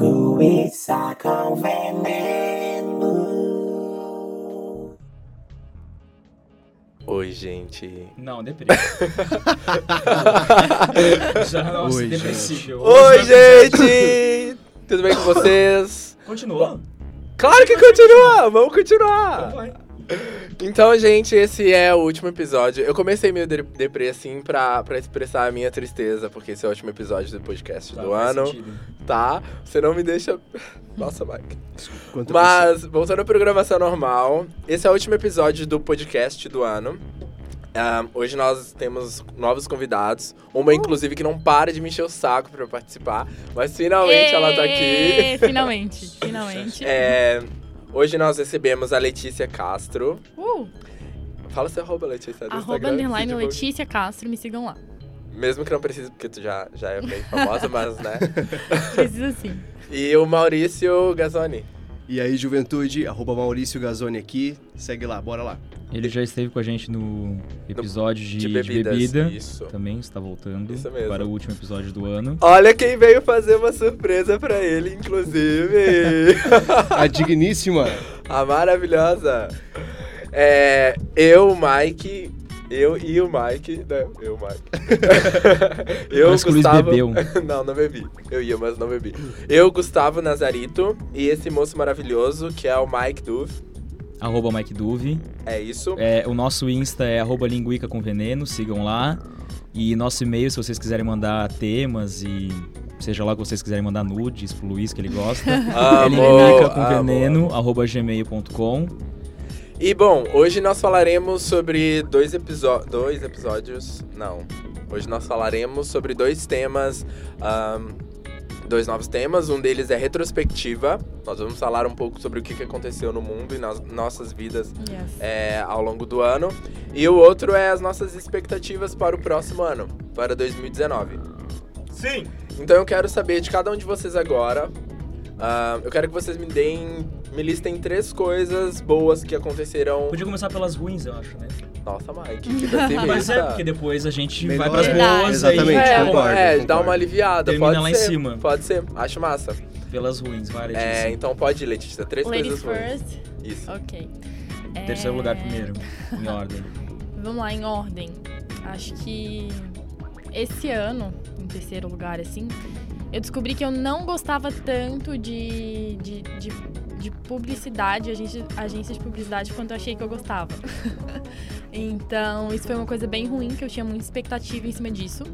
Linguiça com veneno. Oi, gente. Não, deprê. Já, nossa, Oi, depressível. Oi, gente! Tudo bem com vocês? Continua. Claro que continua! Vamos Então continuar! vai. Então, gente, esse é o último episódio. Eu comecei meio de- deprê, assim, pra, pra expressar a minha tristeza, porque esse é o último episódio do podcast Tá, do ano, sentido. tá? Você não me deixa... Nossa, Mike. Quanto Mas, voltando à programação normal, esse é o último episódio do podcast do ano. Ah, hoje nós temos novos convidados. Uma, inclusive, que não para de me encher o saco pra participar. Mas finalmente ela tá aqui. Finalmente, finalmente. É, hoje nós recebemos a Letícia Castro. Uh, Fala seu arroba, Letícia. do arroba Instagram, underline. Letícia Castro, me sigam lá. Mesmo que não precise, porque tu já, já é bem famosa, mas né. Precisa sim. E o Maurício Gazzoni. E aí, juventude, arroba Maurício Gazzoni aqui. Segue lá, bora lá. Ele já esteve com a gente no episódio de, De de bebida. Isso. Também está voltando para o último episódio do ano. Olha quem veio fazer uma surpresa pra ele, inclusive. A digníssima. A maravilhosa. É, eu, Mike. Eu e o Mike. Né? Eu, Mike. eu, Luiz Gustavo. bebeu. não, não bebi. Eu ia, mas não bebi. Eu, Gustavo Nazarito. E esse moço maravilhoso que é o Mike Duve. Arroba Mike Duve. É isso. É, o nosso Insta é arroba linguica com veneno, sigam lá. E nosso e-mail, se vocês quiserem mandar temas e seja lá que vocês quiserem mandar nudes pro Luiz, que ele gosta. é Amo, linguica com veneno, arroba gmail.com. E bom, hoje nós falaremos sobre dois, episo dois episódios. Não. Hoje nós falaremos sobre dois temas. ahn, dois novos temas. Um deles é retrospectiva. Nós vamos falar um pouco sobre o que que aconteceu no mundo e nas nossas vidas Yes. é, ao longo do ano. E o outro é as nossas expectativas para o próximo ano, para 2019. Sim! Então eu quero saber de cada um de vocês agora. Ah, eu quero que vocês me deem. Me listem três coisas boas que aconteceram. Podia começar pelas ruins, eu acho, né? Nossa, Mike, que pessimista. Mas é, porque depois a gente Melhor. vai pras Verdade. boas Exatamente, aí. É, concordo, é, concordo. dá uma aliviada, Termina pode lá em ser. cima. Pode ser, acho massa. Pelas ruins, Letícia. É, então pode ir, Letícia. Três Ladies coisas ruins. first. Isso. Ok. É, Terceiro lugar primeiro, em ordem. Vamos lá, em ordem. Acho que esse ano, em terceiro lugar, assim, eu descobri que eu não gostava tanto de, de, de, de publicidade, agência, agência de publicidade, quanto eu achei que eu gostava. então, isso foi uma coisa bem ruim, que eu tinha muita expectativa em cima disso.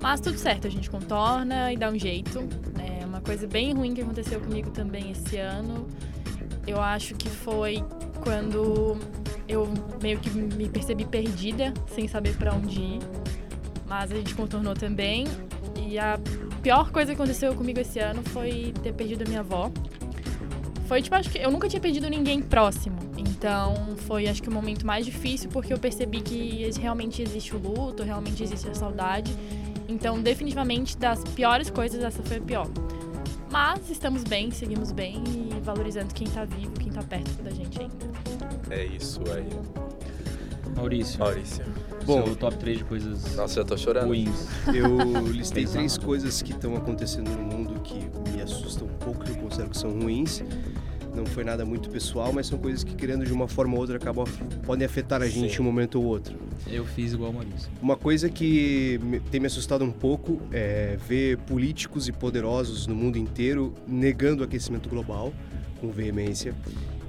Mas tudo certo, a gente contorna e dá um jeito. É uma coisa bem ruim que aconteceu comigo também esse ano. Eu acho que foi quando eu meio que me percebi perdida, sem saber pra onde ir. Mas a gente contornou também. E a pior coisa que aconteceu comigo esse ano foi ter perdido a minha avó. Foi tipo, acho que eu nunca tinha perdido ninguém próximo. Então foi acho que o momento mais difícil porque eu percebi que realmente existe o luto, realmente existe a saudade. Então, definitivamente, das piores coisas, essa foi a pior. Mas estamos bem, seguimos bem e valorizando quem tá vivo, quem tá perto da gente ainda. É isso aí. Maurício, Maurício. Bom. seu top 3 de coisas Nossa, já tô chorando. ruins. Eu listei três coisas que estão acontecendo no mundo que me assustam um pouco, que eu considero que são ruins. Não foi nada muito pessoal, mas são coisas que, querendo de uma forma ou outra, acabam, podem afetar a gente em um momento ou outro. Eu fiz igual o Maurício. Uma coisa que tem me assustado um pouco é ver políticos e poderosos no mundo inteiro negando o aquecimento global com veemência.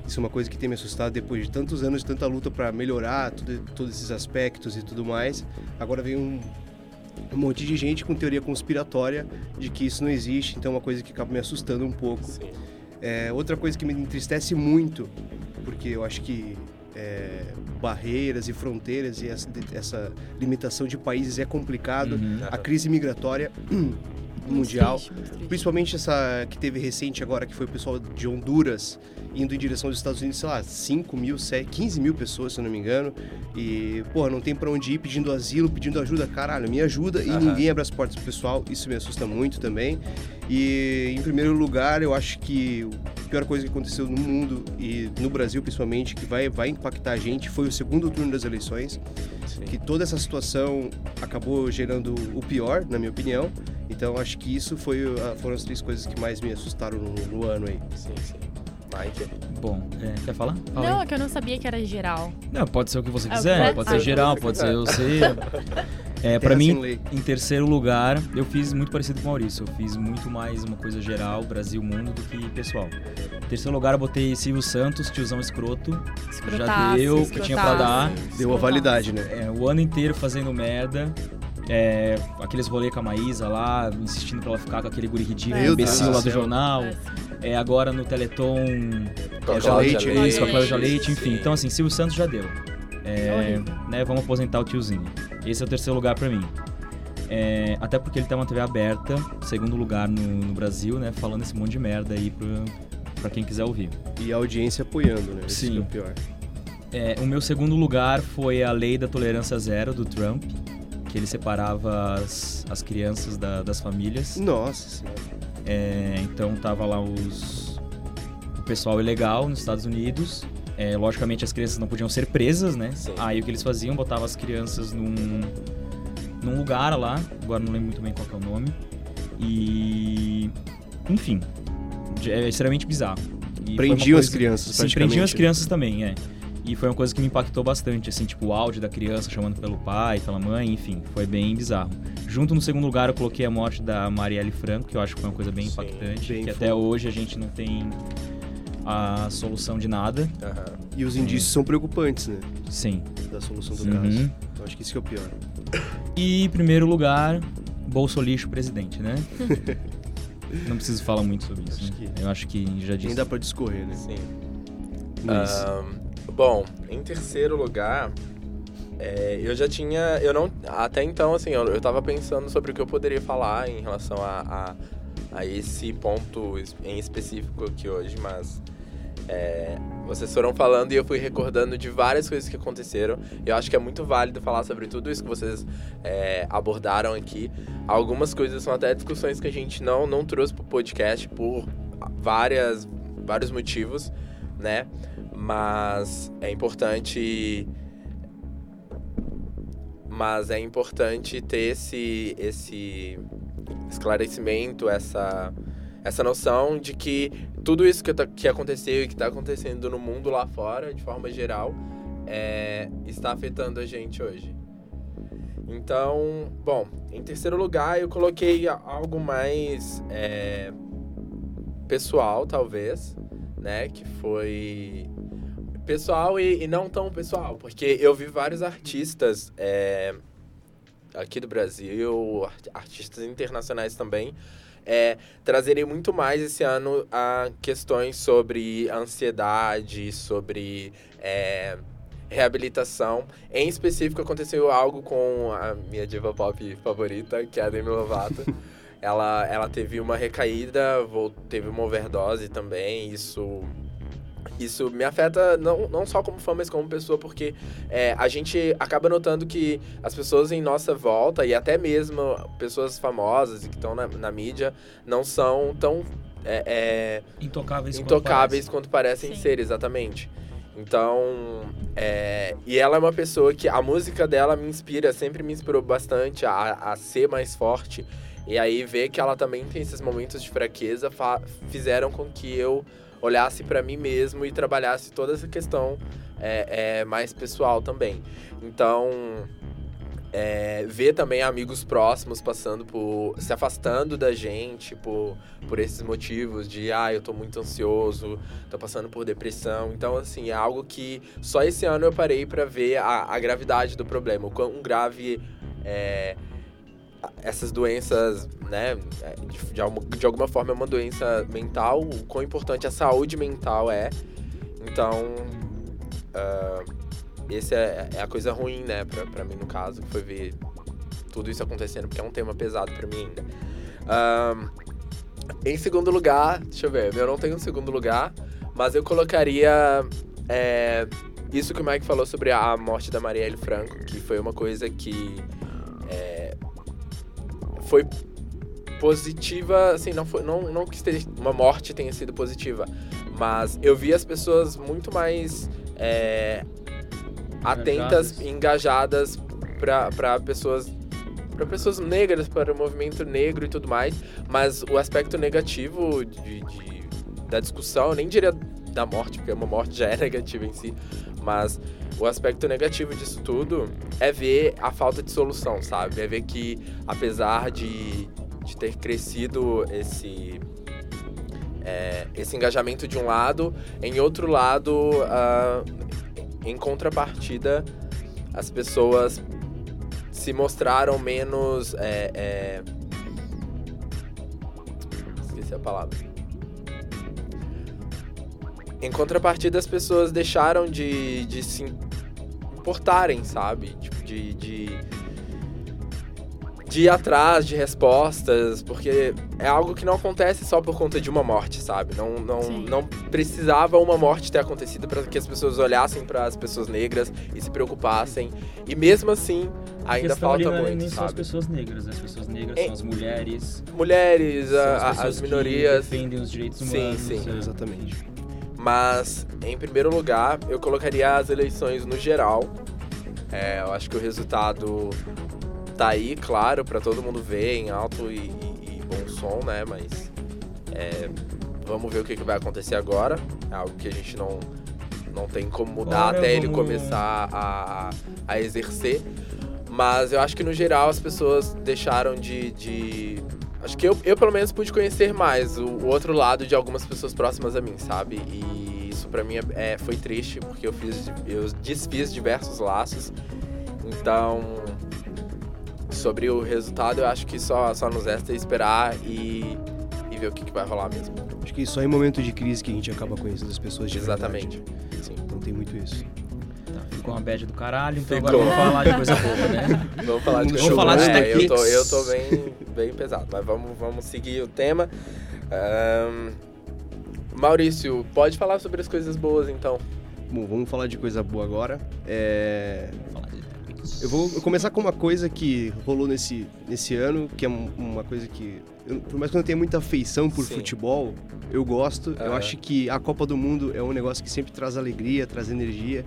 Isso é uma coisa que tem me assustado depois de tantos anos de tanta luta para melhorar tudo- todos esses aspectos e tudo mais. Agora vem um, um monte de gente com teoria conspiratória de que isso não existe, então é uma coisa que acaba me assustando um pouco. É, outra coisa que me entristece muito, porque eu acho que é, barreiras e fronteiras e essa, essa limitação de países é complicado. Uhum. A crise migratória mundial, Muito triste, muito triste. principalmente essa que teve recente agora, que foi o pessoal de Honduras indo em direção aos Estados Unidos, sei lá, 5 mil, 7, 15 mil pessoas, se eu não me engano. E, porra, não tem pra onde ir pedindo asilo, pedindo ajuda. Caralho, me ajuda. E ninguém abre as portas pro pessoal. Isso me assusta muito também. E, em primeiro lugar, eu acho que a pior coisa que aconteceu no mundo e no Brasil, principalmente, que vai, vai impactar a gente, foi o segundo turno das eleições Sim. que toda essa situação acabou gerando o pior, na minha opinião, Então acho que isso foi, a- foram as três coisas que mais me assustaram no, no ano aí. Sim, sim. Bom, é, quer falar? Fala Não, aí. é que eu não sabia que era geral. Não, pode ser o que você É, quiser, pode pode ser. geral, pode ser você. É, pra Terra sem mim, lei. em terceiro lugar, eu fiz muito parecido com o Maurício. Eu fiz muito mais uma coisa geral, Brasil, mundo, do que pessoal. Em terceiro lugar, eu botei Silvio Santos, tiozão escroto. Escrotaço, deu o que tinha pra dar. Deu a validade, né? É, o ano inteiro fazendo merda. É, aqueles rolê com a Maísa lá, insistindo pra ela ficar com aquele guri ridículo, Meu imbecil Deus lá do céu. jornal. É, agora no Teleton, Com a é, Cláudia Leite, Leite. isso, com a Cláudia Leite, Sim. enfim. Então, assim, Silvio Santos já deu. É, Horrível. né, vamos aposentar o tiozinho. Esse é o terceiro lugar pra mim. É, até porque ele tem uma TV aberta, segundo lugar no, no Brasil, né? Falando esse monte de merda aí pra, pra quem quiser ouvir. E a audiência apoiando, né? Esse Sim. que é o pior. É, o meu segundo lugar foi a Lei da Tolerância Zero, do Trump. Que ele separava as, as crianças da- das famílias. Nossa senhora. É, então tava lá os o pessoal ilegal nos Estados Unidos. É, logicamente as crianças não podiam ser presas, né? Sim. Aí o que eles faziam, botavam as crianças num, num lugar lá, agora não lembro muito bem qual que é o nome. E enfim, é extremamente bizarro. E Prendiam as coisa- crianças, Sim, prendiam as crianças também, é. E foi uma coisa que me impactou bastante, assim, tipo o áudio da criança chamando pelo pai, pela mãe, enfim, foi bem bizarro. Junto no segundo lugar eu coloquei a morte da Marielle Franco, que eu acho que foi uma coisa bem Sim, impactante, bem que até hoje a gente não tem a solução de nada. Aham. E os indícios são preocupantes, né? Sim. Da solução do Uhum. caso. Então acho que isso que é o pior. E em primeiro lugar, Bolso Lixo presidente, né? não preciso falar muito sobre isso. Acho né? que- Eu acho que já Nem disse. dá pra discorrer, né? Sim. Luiz. Ahn, bom, em terceiro lugar, é, eu já tinha. Eu não. Até então, assim, eu, eu tava pensando sobre o que eu poderia falar em relação a, a, a esse ponto em específico aqui hoje, mas. é, vocês foram falando e eu fui recordando de várias coisas que aconteceram. Eu acho que é muito válido falar sobre tudo isso que vocês é, abordaram aqui. Algumas coisas são até discussões que a gente não, não trouxe pro podcast por várias, vários motivos, né? Mas é importante. Mas é importante ter esse, esse esclarecimento, essa, essa noção de que tudo isso que, tá- que aconteceu e que está acontecendo no mundo lá fora, de forma geral, é, está afetando a gente hoje. Então, bom, em terceiro lugar eu coloquei algo mais é, pessoal, talvez, né? Que foi pessoal e, e não tão pessoal, porque eu vi vários artistas é, aqui do Brasil, art- artistas internacionais também, é, trazerem muito mais esse ano a questões sobre ansiedade, sobre é, reabilitação. Em específico, aconteceu algo com a minha diva pop favorita, que é a Demi Lovato. ela, ela teve uma recaída, teve uma overdose também, isso... Isso me afeta não, não só como fã, mas como pessoa, porque é, a gente acaba notando que as pessoas em nossa volta, e até mesmo pessoas famosas e que estão na, na mídia, não são tão é, é, Intocáveis. quanto intocáveis quanto parecem Sim. ser, exatamente. Então, é, e ela é uma pessoa que a música dela me inspira, sempre me inspirou bastante a, a ser mais forte. E aí ver que ela também tem esses momentos de fraqueza fizeram com que eu olhasse pra mim mesmo e trabalhasse toda essa questão é, é, mais pessoal também. Então, é, ver também amigos próximos passando por. se afastando da gente por, por esses motivos de ah, eu tô muito ansioso, tô passando por depressão. Então, assim, é algo que só esse ano eu parei pra ver a, a gravidade do problema, o quão grave é, essas doenças, né, de, de, alguma- de alguma forma é uma doença mental, o quão importante a saúde mental é. Então, ah, esse é, é a coisa ruim, né, pra, pra mim no caso, que foi ver tudo isso acontecendo, porque é um tema pesado pra mim ainda. Ahn, em segundo lugar, deixa eu ver, eu não tenho um segundo lugar, mas eu colocaria é, isso que o Mike falou sobre a morte da Marielle Franco, que foi uma coisa que é, foi positiva, assim, não foi, não, não que uma morte tenha sido positiva, mas eu vi as pessoas muito mais é, atentas, engajadas. para pessoas para pessoas negras, para o movimento negro e tudo mais, mas o aspecto negativo de, de, da discussão, nem diria da morte, porque uma morte já é negativa em si, mas o aspecto negativo disso tudo é ver a falta de solução, sabe? É ver que, apesar de, de ter crescido esse, é, esse engajamento de um lado, em outro lado, uh, em contrapartida, as pessoas se mostraram menos. É, é... Esqueci a palavra. Em contrapartida, as pessoas deixaram de, de se importarem, sabe? Tipo, de, de, de ir atrás de respostas, porque é algo que não acontece só por conta de uma morte, sabe? Não, não, não precisava uma morte ter acontecido para que as pessoas olhassem para as pessoas negras e se preocupassem. E mesmo assim, ainda falta ali, muito, nem sabe? são as pessoas negras, né? as pessoas negras É. são as mulheres, Mulheres, são as, a- pessoas as minorias. que defendem os direitos Sim, humanos. sim. é. Exatamente. Mas, em primeiro lugar, eu colocaria as eleições no geral. É, eu acho que o resultado tá aí, claro, para todo mundo ver em alto e, e- e bom som, né? Mas é, vamos ver o que, que vai acontecer agora. É algo que a gente não, não tem como mudar Agora até ele vamos- começar a, a, a exercer. Mas eu acho que no geral as pessoas deixaram de. de- Acho que eu, eu, pelo menos, pude conhecer mais o, o outro lado de algumas pessoas próximas a mim, sabe? E isso pra mim é, é- foi triste, porque eu fiz. Eu desfiz diversos laços. Então. Sobre o resultado, eu acho que só, só nos resta esperar e, e ver o que, que vai rolar mesmo. Acho que só em momentos de crise que a gente acaba conhecendo as pessoas de Exatamente. verdade. Sim. Então tem muito isso. Ficou uma bad do caralho, então Ficou. agora vamos falar de coisa boa, né? Vamos falar de Vamos coisa falar de é, eu tô, eu tô bem, bem pesado, mas vamos, vamos seguir o tema. Ahn, Maurício, pode falar sobre as coisas boas então. Bom, vamos falar de coisa boa agora. É, Vamos falar de topics. Eu vou começar com uma coisa que rolou nesse, nesse ano, que é um- uma coisa que. eu- por mais que eu não tenha muita afeição por Sim. futebol, eu gosto. Eu Aham. acho que a Copa do Mundo é um negócio que sempre traz alegria, traz energia.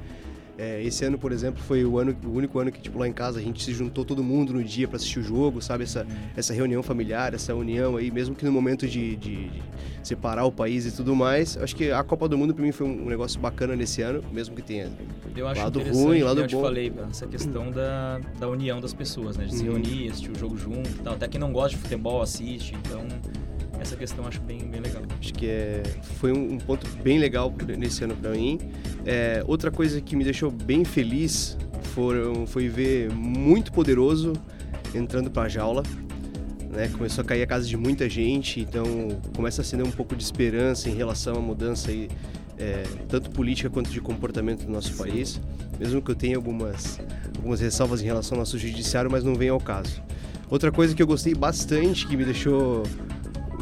É, esse ano, por exemplo, foi o, ano, o único ano que, tipo, lá em casa a gente se juntou todo mundo no dia para assistir o jogo, sabe? Essa, essa reunião familiar, essa união aí, mesmo que no momento de, de- de separar o país e tudo mais. Eu acho que a Copa do Mundo, para mim, foi um negócio bacana nesse ano, mesmo que tenha Eu acho Lado ruim, lado eu te bom. falei, essa questão da, da união das pessoas, né? De se Uhum. reunir, assistir o jogo junto e tal. Até quem não gosta de futebol assiste, então essa questão acho bem, bem legal. Acho que é, foi um, um ponto bem legal nesse ano pra mim. É, outra coisa que me deixou bem feliz foram, foi ver muito poderoso entrando pra jaula. Né? Começou a cair a casa de muita gente, então começa a acender um pouco de esperança em relação à mudança aí, é, tanto política quanto de comportamento do nosso Sim. país. Mesmo que eu tenha algumas, algumas ressalvas em relação ao nosso judiciário, mas não vem ao caso. Outra coisa que eu gostei bastante, que me deixou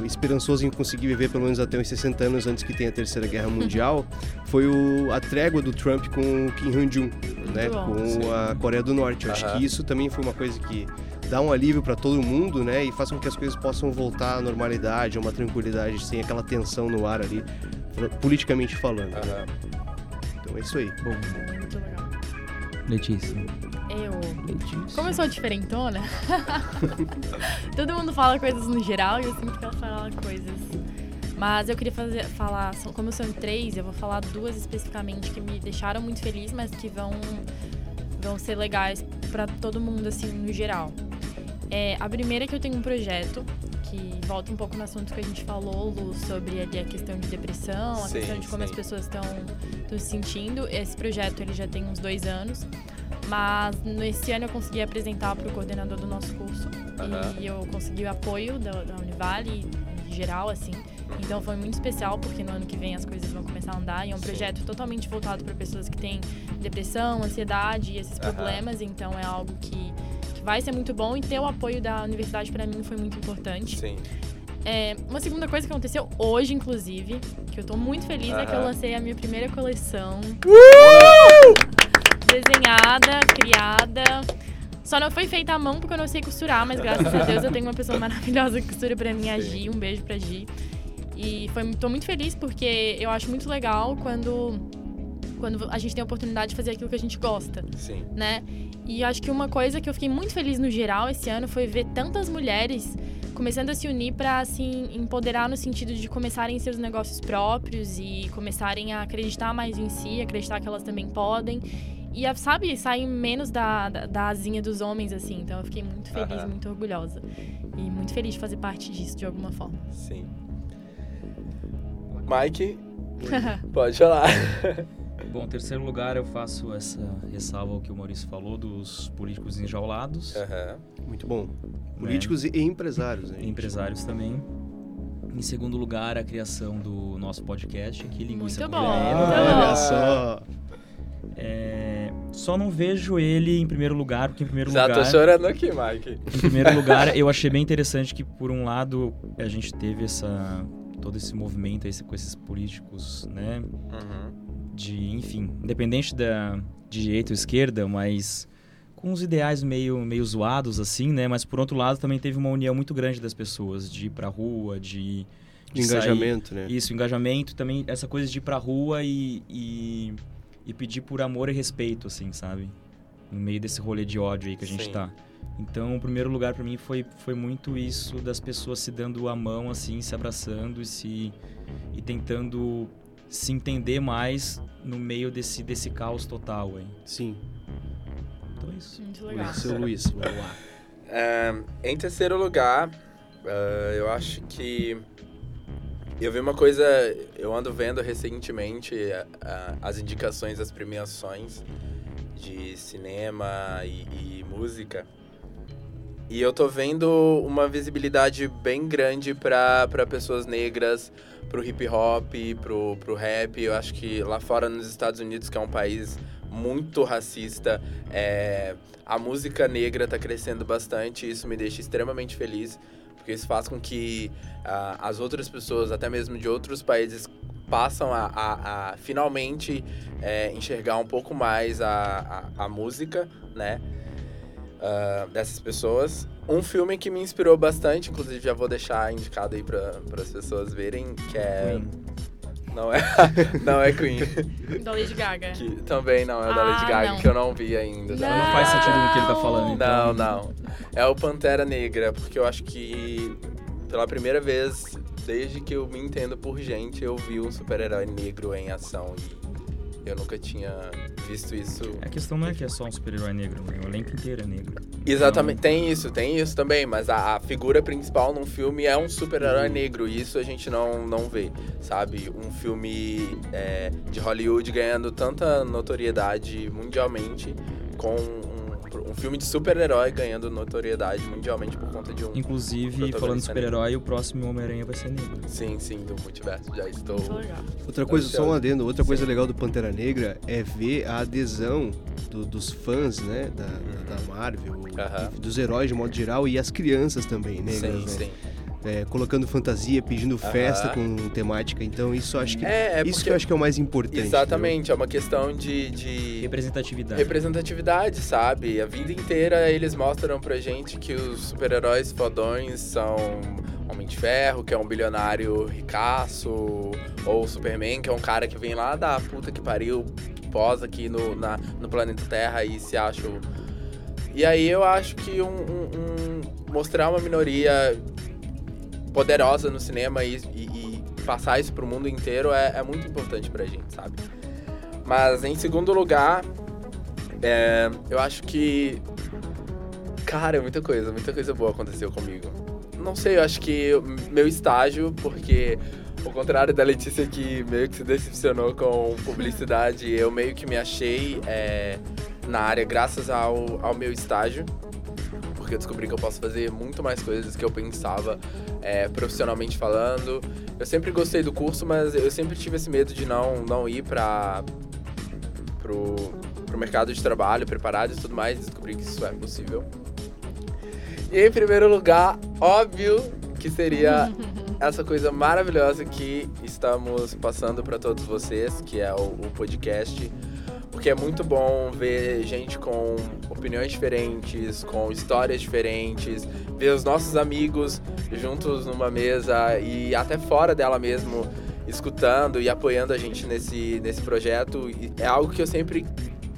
esperançoso em conseguir viver pelo menos até uns 60 anos antes que tenha a Terceira Guerra Mundial, foi o, a trégua do Trump com o Kim Jong-un, né, bom. com Sim. a Coreia do Norte. Eu acho Aham. que isso também foi uma coisa que dá um alívio para todo mundo, né, e faz com que as coisas possam voltar à normalidade, a uma tranquilidade, sem aquela tensão no ar ali, politicamente falando. Aham. Então é isso aí. Bom, Muito legal. Letícia. Eu. Como eu sou diferentona, todo mundo fala coisas no geral e eu sinto que ela fala coisas. Mas eu queria fazer, falar, são- como são três, eu vou falar duas especificamente que me deixaram muito feliz, mas que vão, vão ser legais pra todo mundo, assim, no geral. É, a primeira é que eu tenho um projeto que volta um pouco no assunto que a gente falou, Lu, sobre ali a questão de depressão, a Sim, questão de como sim. as pessoas estão se sentindo. Esse projeto ele já tem uns dois anos, mas nesse ano eu consegui apresentar para o coordenador do nosso curso Aham. e eu consegui o apoio da, da Univale em geral, assim. Então foi muito especial porque no ano que vem as coisas vão começar a andar e é um Sim. projeto totalmente voltado para pessoas que têm depressão, ansiedade e esses problemas. Então é algo que, que vai ser muito bom e ter o apoio da universidade para mim foi muito importante. Sim. É, uma segunda coisa que aconteceu hoje, inclusive, que eu tô muito feliz, é que eu lancei a minha primeira coleção. Desenhada, criada. Só não foi feita à mão porque eu não sei costurar, mas graças a Deus eu tenho uma pessoa maravilhosa que costura pra mim, a Sim. Gi. Um beijo pra Gi. E foi, tô muito feliz porque eu acho muito legal quando quando a gente tem a oportunidade de fazer aquilo que a gente gosta, Sim. né? E acho que uma coisa que eu fiquei muito feliz no geral esse ano foi ver tantas mulheres começando a se unir para assim empoderar no sentido de começarem seus negócios próprios e começarem a acreditar mais em si, acreditar que elas também podem. E, sabe, saem menos da, da, da asinha dos homens, assim. Então eu fiquei muito feliz, Aham. muito orgulhosa. E muito feliz de fazer parte disso de alguma forma. Sim. Mike, pode falar. Bom, em terceiro lugar eu faço essa ressalva ao que o Maurício falou dos políticos enjaulados, Aham. Muito bom. Políticos e empresários, né? empresários também. Em segundo lugar, a criação do nosso podcast aqui, Linguiça Muito com bom. Veneno. Muito Olha só. É, Só não vejo ele em primeiro lugar, porque em primeiro Já tô lugar... chorando aqui, Mike. Em primeiro lugar, eu achei bem interessante que, por um lado, a gente teve essa todo esse movimento esse, com esses políticos, né? Uhum. De, enfim, independente da de direita ou esquerda, mas com os ideais meio, meio zoados, assim, né? Mas, por outro lado, também teve uma união muito grande das pessoas, de ir pra rua, de... de sair- Engajamento, né? Isso, engajamento, também essa coisa de ir pra rua e, e, e pedir por amor e respeito, assim, sabe? No meio desse rolê de ódio aí que a gente Sim. tá. Então, o primeiro lugar pra mim foi, foi muito isso das pessoas se dando a mão, assim, se abraçando e se e tentando se entender mais no meio desse, desse caos total aí. Sim. Então é isso. Muito legal. Seu Luiz, vamos lá. É, em terceiro lugar, é, eu acho que eu vi uma coisa, eu ando vendo recentemente é, é, as indicações das premiações de cinema e, e música. E eu tô vendo uma visibilidade bem grande para pessoas negras, pro hip hop, pro, pro rap. Eu acho que lá fora nos Estados Unidos, que é um país muito racista, é, a música negra tá crescendo bastante e isso me deixa extremamente feliz, porque isso faz com que ah, as outras pessoas, até mesmo de outros países, passam a, a- a finalmente é, enxergar um pouco mais a, a, música, né? ah, dessas pessoas. Um filme que me inspirou bastante, inclusive já vou deixar indicado aí para as pessoas verem, que é... Não é, não é Queen, Da Lady Gaga. que também não é da Ah, Lady Gaga, não. que eu não vi ainda. Não. Não faz sentido no que ele tá falando, Não, então. não. É o Pantera Negra, porque eu acho que pela primeira vez, desde que eu me entendo por gente, eu vi um super-herói negro em ação e eu nunca tinha visto isso. A questão não é que é só um super-herói negro, né? o elenco inteiro é negro. Exatamente, tem isso, tem isso também, mas a, a figura principal num filme é um super-herói negro e isso a gente não, não vê, sabe? Um filme é, de Hollywood ganhando tanta notoriedade mundialmente com um, filme de super-herói ganhando notoriedade mundialmente por conta de um. Inclusive, falando de super-herói, o próximo Homem-Aranha vai ser negro. Sim, sim, do multiverso, já estou. Outra coisa, só um adendo, outra coisa Sim. legal do Pantera Negra é ver a adesão do- dos fãs, né, da, da- da Marvel, dos heróis de modo geral e as crianças também, negras, Sim, né? sim. É, colocando fantasia, pedindo festa com temática, então isso eu acho que É, é isso porque- que eu acho que é o mais importante. Exatamente, é uma questão de- de Representatividade. representatividade, sabe? A vida inteira eles mostram pra gente que os super-heróis fodões são Homem de Ferro, que é um bilionário ricaço, ou Superman, que é um cara que vem lá da puta que pariu, posa aqui no, na- no planeta Terra e se acha. o- E aí eu acho que um, um- um- mostrar uma minoria poderosa no cinema e, e- e passar isso pro mundo inteiro é, é muito importante pra gente, sabe? Mas em segundo lugar, é, eu acho que. Cara, muita coisa, muita coisa boa aconteceu comigo. Não sei, eu acho que meu estágio, porque ao contrário da Letícia que meio que se decepcionou com publicidade, eu meio que me achei é, na área graças ao, ao meu estágio. Porque eu descobri que eu posso fazer muito mais coisas que eu pensava é, profissionalmente falando. Eu sempre gostei do curso, mas eu sempre tive esse medo de não, não ir pra, pro, pro mercado de trabalho preparado e tudo mais. Descobri que isso é possível. E em primeiro lugar, óbvio que seria essa coisa maravilhosa que estamos passando para todos vocês, que é o, o podcast. Porque é muito bom ver gente com opiniões diferentes, com histórias diferentes, ver os nossos amigos juntos numa mesa e até fora dela mesmo escutando e apoiando a gente nesse, nesse projeto. É algo que eu sempre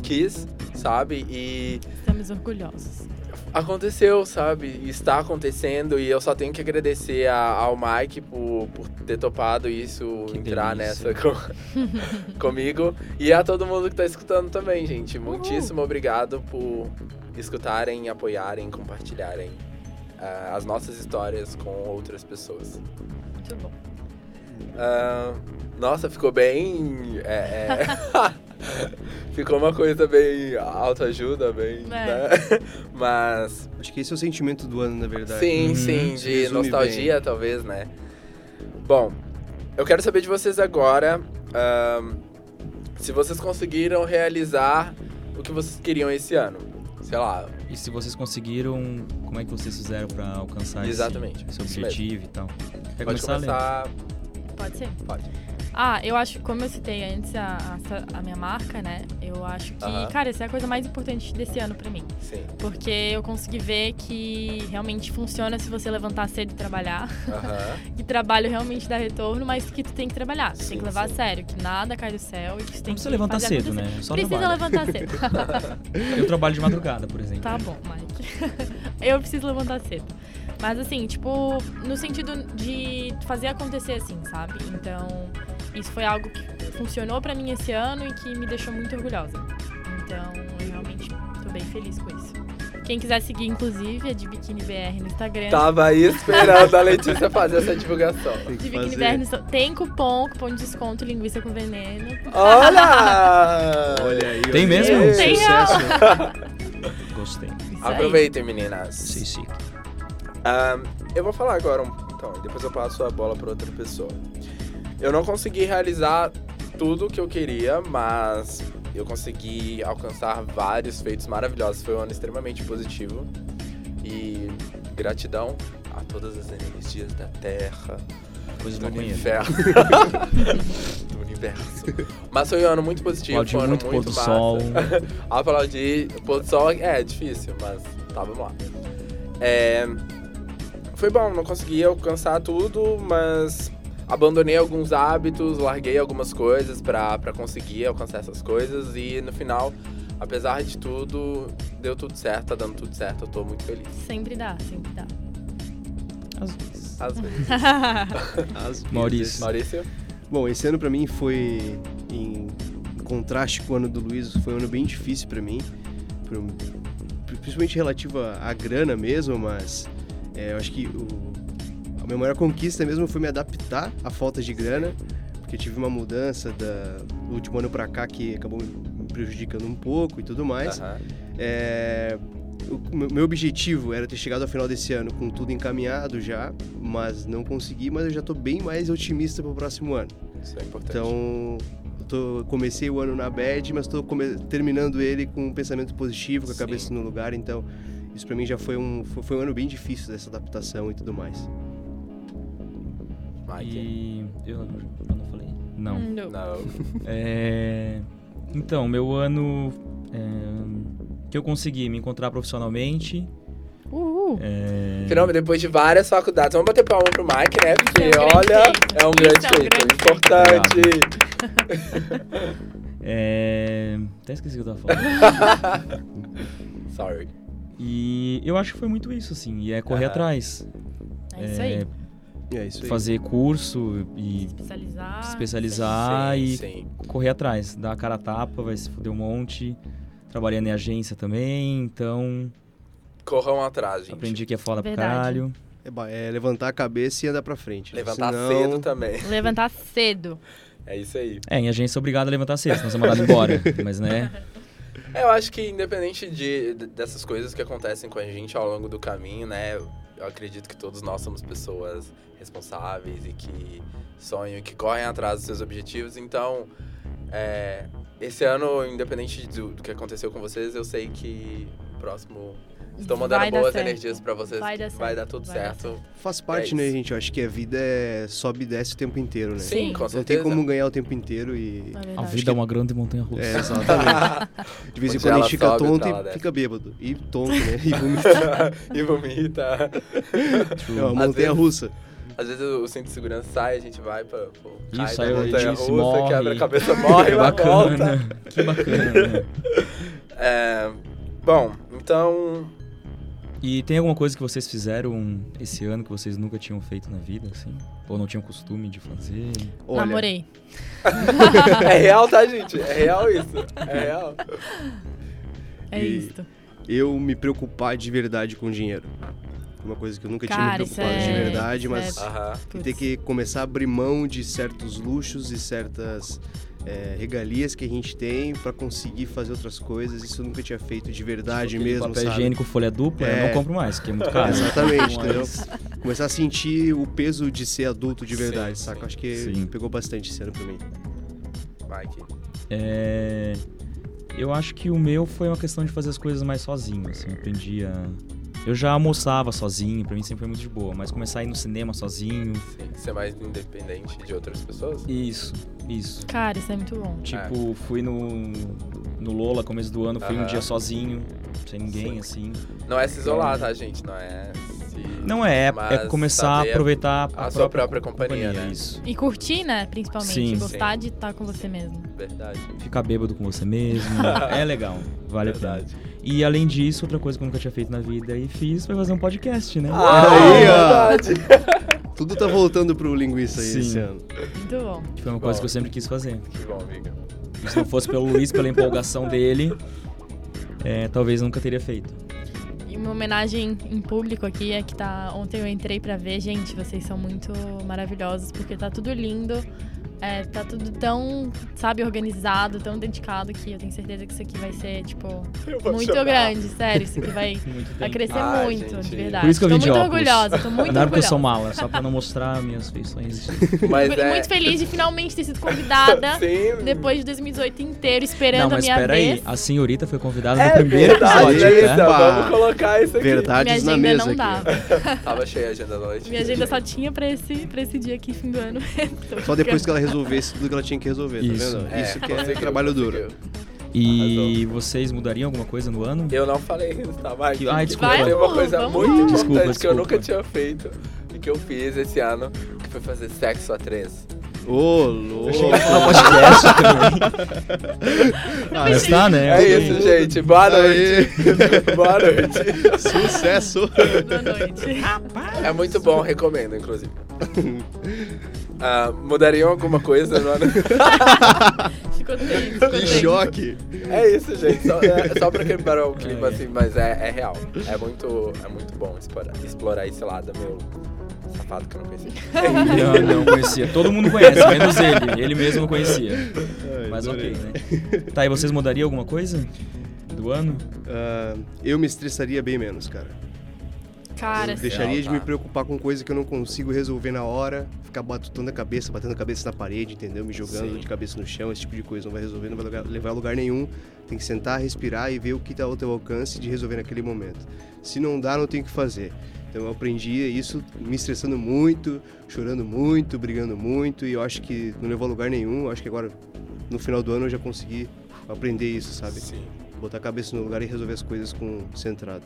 quis, sabe? E Estamos orgulhosos. Aconteceu, sabe? Está acontecendo e eu só tenho que agradecer a- ao Mike por, por ter topado isso, Que entrar delícia. nessa com- comigo. E a todo mundo que tá escutando também, gente. Muitíssimo obrigado por escutarem, apoiarem, compartilharem ah, as nossas histórias com outras pessoas. Muito bom. Ah, nossa, ficou bem. é, é, ficou uma coisa bem autoajuda, bem. É. Né? Mas. Acho que esse é o sentimento do ano, na verdade. Sim, Uhum. sim, de resume nostalgia, talvez, né? Bom, eu quero saber de vocês agora ahn, se vocês conseguiram realizar o que vocês queriam esse ano. Sei lá, E se vocês conseguiram, como é que vocês fizeram pra alcançar esse- Exatamente, esse, isso objetivo e tal? Quer pode começar, começar. Pode ser? Pode. Ah, eu acho, como eu citei antes a, a, a minha marca, né? Eu acho que, Aham. cara, essa é a coisa mais importante desse ano pra mim. Sim. Porque eu consegui ver que realmente funciona se você levantar cedo e trabalhar. Aham. Que trabalho realmente dá retorno, mas que tu tem que trabalhar. Tu Sim, tem que levar sim. a sério, que nada cai do céu e que tu tem Não que precisa levantar fazer cedo, acontecer. né? Só Precisa trabalho. levantar cedo. Eu trabalho de madrugada, por exemplo. Tá bom, Mike. eu preciso levantar cedo. Mas assim, tipo, no sentido de fazer acontecer assim, sabe? Então, isso foi algo que funcionou pra mim esse ano e que me deixou muito orgulhosa. Então, eu realmente tô bem feliz com isso. Quem quiser seguir, inclusive, é de Biquíni BR no Instagram. Tava aí esperando a Letícia fazer essa divulgação. Tem De Biquíni. BR no Insta- Tem cupom, cupom de desconto, linguiça com veneno. Olha! Olha aí. Tem olha mesmo? Tem Sucesso. Gostei. Isso aí. Aproveitem, meninas. Sim, sim. Ahn, eu vou falar agora, um- então, depois eu passo a bola para outra pessoa. Eu não consegui realizar tudo o que eu queria, mas eu consegui alcançar vários feitos maravilhosos. Foi um ano extremamente positivo. E gratidão a todas as energias da Terra, Coisa do inferno, do universo. Mas foi um ano muito positivo, Claudinho, foi um ano muito muito, pôr do massa. sol. Aplaudir. Pôr do sol é difícil, mas tá, vamos lá. É, foi bom, não consegui alcançar tudo, mas abandonei alguns hábitos, larguei algumas coisas pra, pra conseguir alcançar essas coisas e no final, apesar de tudo, deu tudo certo, tá dando tudo certo, eu tô muito feliz. Sempre dá, sempre dá. Às vezes. Às vezes. As Maurício. Maurício? Bom, esse ano pra mim foi em contraste com o ano do Luiz, foi um ano bem difícil pra mim, pro- principalmente relativo à, grana mesmo, mas é, eu acho que o, minha maior conquista mesmo foi me adaptar à falta de grana, porque tive uma mudança da, do último ano pra cá que acabou me prejudicando um pouco e tudo mais. Aham. É, o meu- objetivo era ter chegado ao final desse ano com tudo encaminhado já, mas não consegui, mas eu já tô bem mais otimista pro próximo ano. Isso é importante. Então, tô, comecei o ano na bad, mas come- terminando ele com um pensamento positivo, com a Sim. cabeça no lugar, então isso pra mim já foi um, foi um ano bem difícil dessa adaptação e tudo mais. Mike? E. Eu, eu não falei? Não. Hum, não. Não. É, Então, meu ano. é, Que eu consegui me encontrar profissionalmente. Uhul. é, Finalmente, depois de várias faculdades, vamos bater palma pro Mike, né? Porque, é um grande olha, feito. é um Isso grande é um feito, grande importante. é, Até esqueci o que eu tava falando. Sorry. E eu acho que foi muito isso, assim. E é correr Aham. atrás. É isso aí. É isso aí. Fazer curso e Especializar. especializar sim, e sim. correr atrás. Dar a cara a tapa, vai se fuder um monte. Trabalhando em agência também, então Corram atrás, gente. aprendi que é foda pra Verdade. caralho. É, é levantar a cabeça e andar pra frente. Levantar Senão- cedo também. Levantar cedo. É isso aí. É, em agência é obrigado a levantar cedo, senão você é mandado embora. Mas, né? É, eu acho que independente de, de- dessas coisas que acontecem com a gente ao longo do caminho, né? Eu acredito que todos nós somos pessoas responsáveis e que sonham e que correm atrás dos seus objetivos. Então, é, esse ano, independente do, do que aconteceu com vocês, eu sei que o próximo. Estou mandando Vai boas certo. energias pra vocês. Vai dar vai certo, dar tudo vai dar certo. Faz parte, É né, gente? Eu acho que a vida é sobe e desce o tempo inteiro, né? Sim, com Não certeza. tem como ganhar o tempo inteiro e. É A vida é uma grande montanha russa. É, exatamente. De vez em quando a gente fica tonto e desce. fica bêbado. E tonto, né? E vomita. e vomita. É uma montanha vezes- russa. Às vezes o cinto de segurança sai, a gente vai pra. Pô, cai Isso, aí montanha isso, russa, morre. quebra a cabeça, morre, que mas volta. bacana. Que bacana. né? É, bom, então. E tem alguma coisa que vocês fizeram esse ano que vocês nunca tinham feito na vida, assim? Ou não tinham costume de fazer? Olha, Namorei. É real, tá, gente? É real isso. É real. É E- isso. eu me preocupar de verdade com dinheiro. Uma coisa que eu nunca tinha Cara, me isso preocupado de é- verdade, isso mas é- ter que começar a abrir mão de certos luxos e certas é, regalias que a gente tem pra conseguir fazer outras coisas. Isso eu nunca tinha feito de verdade Aquele mesmo, papel sabe? higiênico folha dupla, eu É. não compro mais, que é muito caro. Exatamente, entendeu? Começar a sentir o peso de ser adulto de Sim, verdade, sim. saca? Acho que Sim. pegou bastante esse ano pra mim. Mike. É, Eu acho que o meu foi uma questão de fazer as coisas mais sozinho, assim, eu aprendi a... Eu já almoçava sozinho, pra mim sempre foi muito de boa, mas começar a ir no cinema sozinho, Sim, ser mais independente de outras pessoas? isso, isso. Cara, isso é muito bom. Tipo, fui no, no Lola, começo do ano, fui um dia sozinho, sem ninguém, Sim. assim. Não é se isolar, tá, gente? Não é se... Não é, é começar a aproveitar a sua própria companhia, né? Isso. E curtir, né? Principalmente. Sim. Gostar Sim. de estar com você mesmo. Verdade. Ficar bêbado com você mesmo, é legal, vale a Verdade. pena. E além disso, outra coisa que eu nunca tinha feito na vida e fiz foi fazer um podcast, né? Aí, ó. verdade. Tudo tá voltando pro linguiça aí Sim. esse ano. Muito bom. Que foi uma coisa que eu sempre quis fazer. Que bom, amiga. E se não fosse pelo Luiz, pela empolgação dele, é, talvez nunca teria feito. E uma homenagem em público aqui é que tá. Ontem eu entrei pra ver, gente, vocês são muito maravilhosos, porque tá tudo lindo. É, tá tudo tão, sabe, organizado, tão dedicado que eu tenho certeza que isso aqui vai ser, tipo, Eu vou muito chorar. grande, sério. Isso aqui vai, vai crescer Ai, muito, gente. de verdade. Por isso que eu tô vim de muito óculos. orgulhosa, tô muito Não é porque eu sou orgulhosa. mala, só pra não mostrar minhas feições. Mas Muito- é... Muito feliz de finalmente ter sido convidada Sim. depois de 2018 inteiro, esperando Não, a mas minha peraí, vez. a senhorita foi convidada É no primeiro verdade, episódio, né? Vamos colocar isso aqui. Verdades Minha na agenda mesa não aqui. dava. Tava cheia a agenda da noite. Minha agenda só tinha pra esse, pra esse dia aqui, fim do ano. Só depois que ela resolvesse tudo que ela tinha que resolver, tá Isso. vendo? Isso que é conseguiu, trabalho duro. conseguiu. E vocês mudariam alguma coisa no ano? Eu não falei isso, tá? Vai. Que- ai, desculpa. Tem uma Vai, coisa vamos muito lá. importante Desculpa, que eu nunca tinha feito e que eu fiz esse ano, que foi fazer sexo a três. Ô, louco. No podcast também. Mas tá, né? É isso, gente. Boa noite. Boa noite. Sucesso! Boa noite. É muito bom, recomendo, inclusive. Ah, mudariam alguma coisa no ano? Ficou triste, ficou Que triste. choque! É isso, gente. Só, é, só pra quebrar o clima, assim, mas é, é real. É muito, é muito bom explorar, explorar esse lado meu safado que eu não conhecia. Não, não conhecia. Todo mundo conhece, menos ele. Ele mesmo não conhecia. Ai, Mas ok, adorei. né? Tá, e vocês mudariam alguma coisa do ano? Ah, eu me estressaria bem menos, cara. Cara, eu deixaria Real, de tá. me preocupar com coisa que eu não consigo resolver na hora, ficar batendo a cabeça, batendo a cabeça na parede, entendeu? Me jogando Sim. de cabeça no chão, esse tipo de coisa. Não vai resolver, não vai levar a lugar nenhum. Tem que sentar, respirar e ver o que está ao teu alcance de resolver naquele momento. Se não dá, não tem o que fazer. Então eu aprendi isso me estressando muito, chorando muito, brigando muito, e eu acho que não levou a lugar nenhum. Eu acho que agora, no final do ano, eu já consegui aprender isso, sabe? Sim. Botar a cabeça no lugar e resolver as coisas com centrado.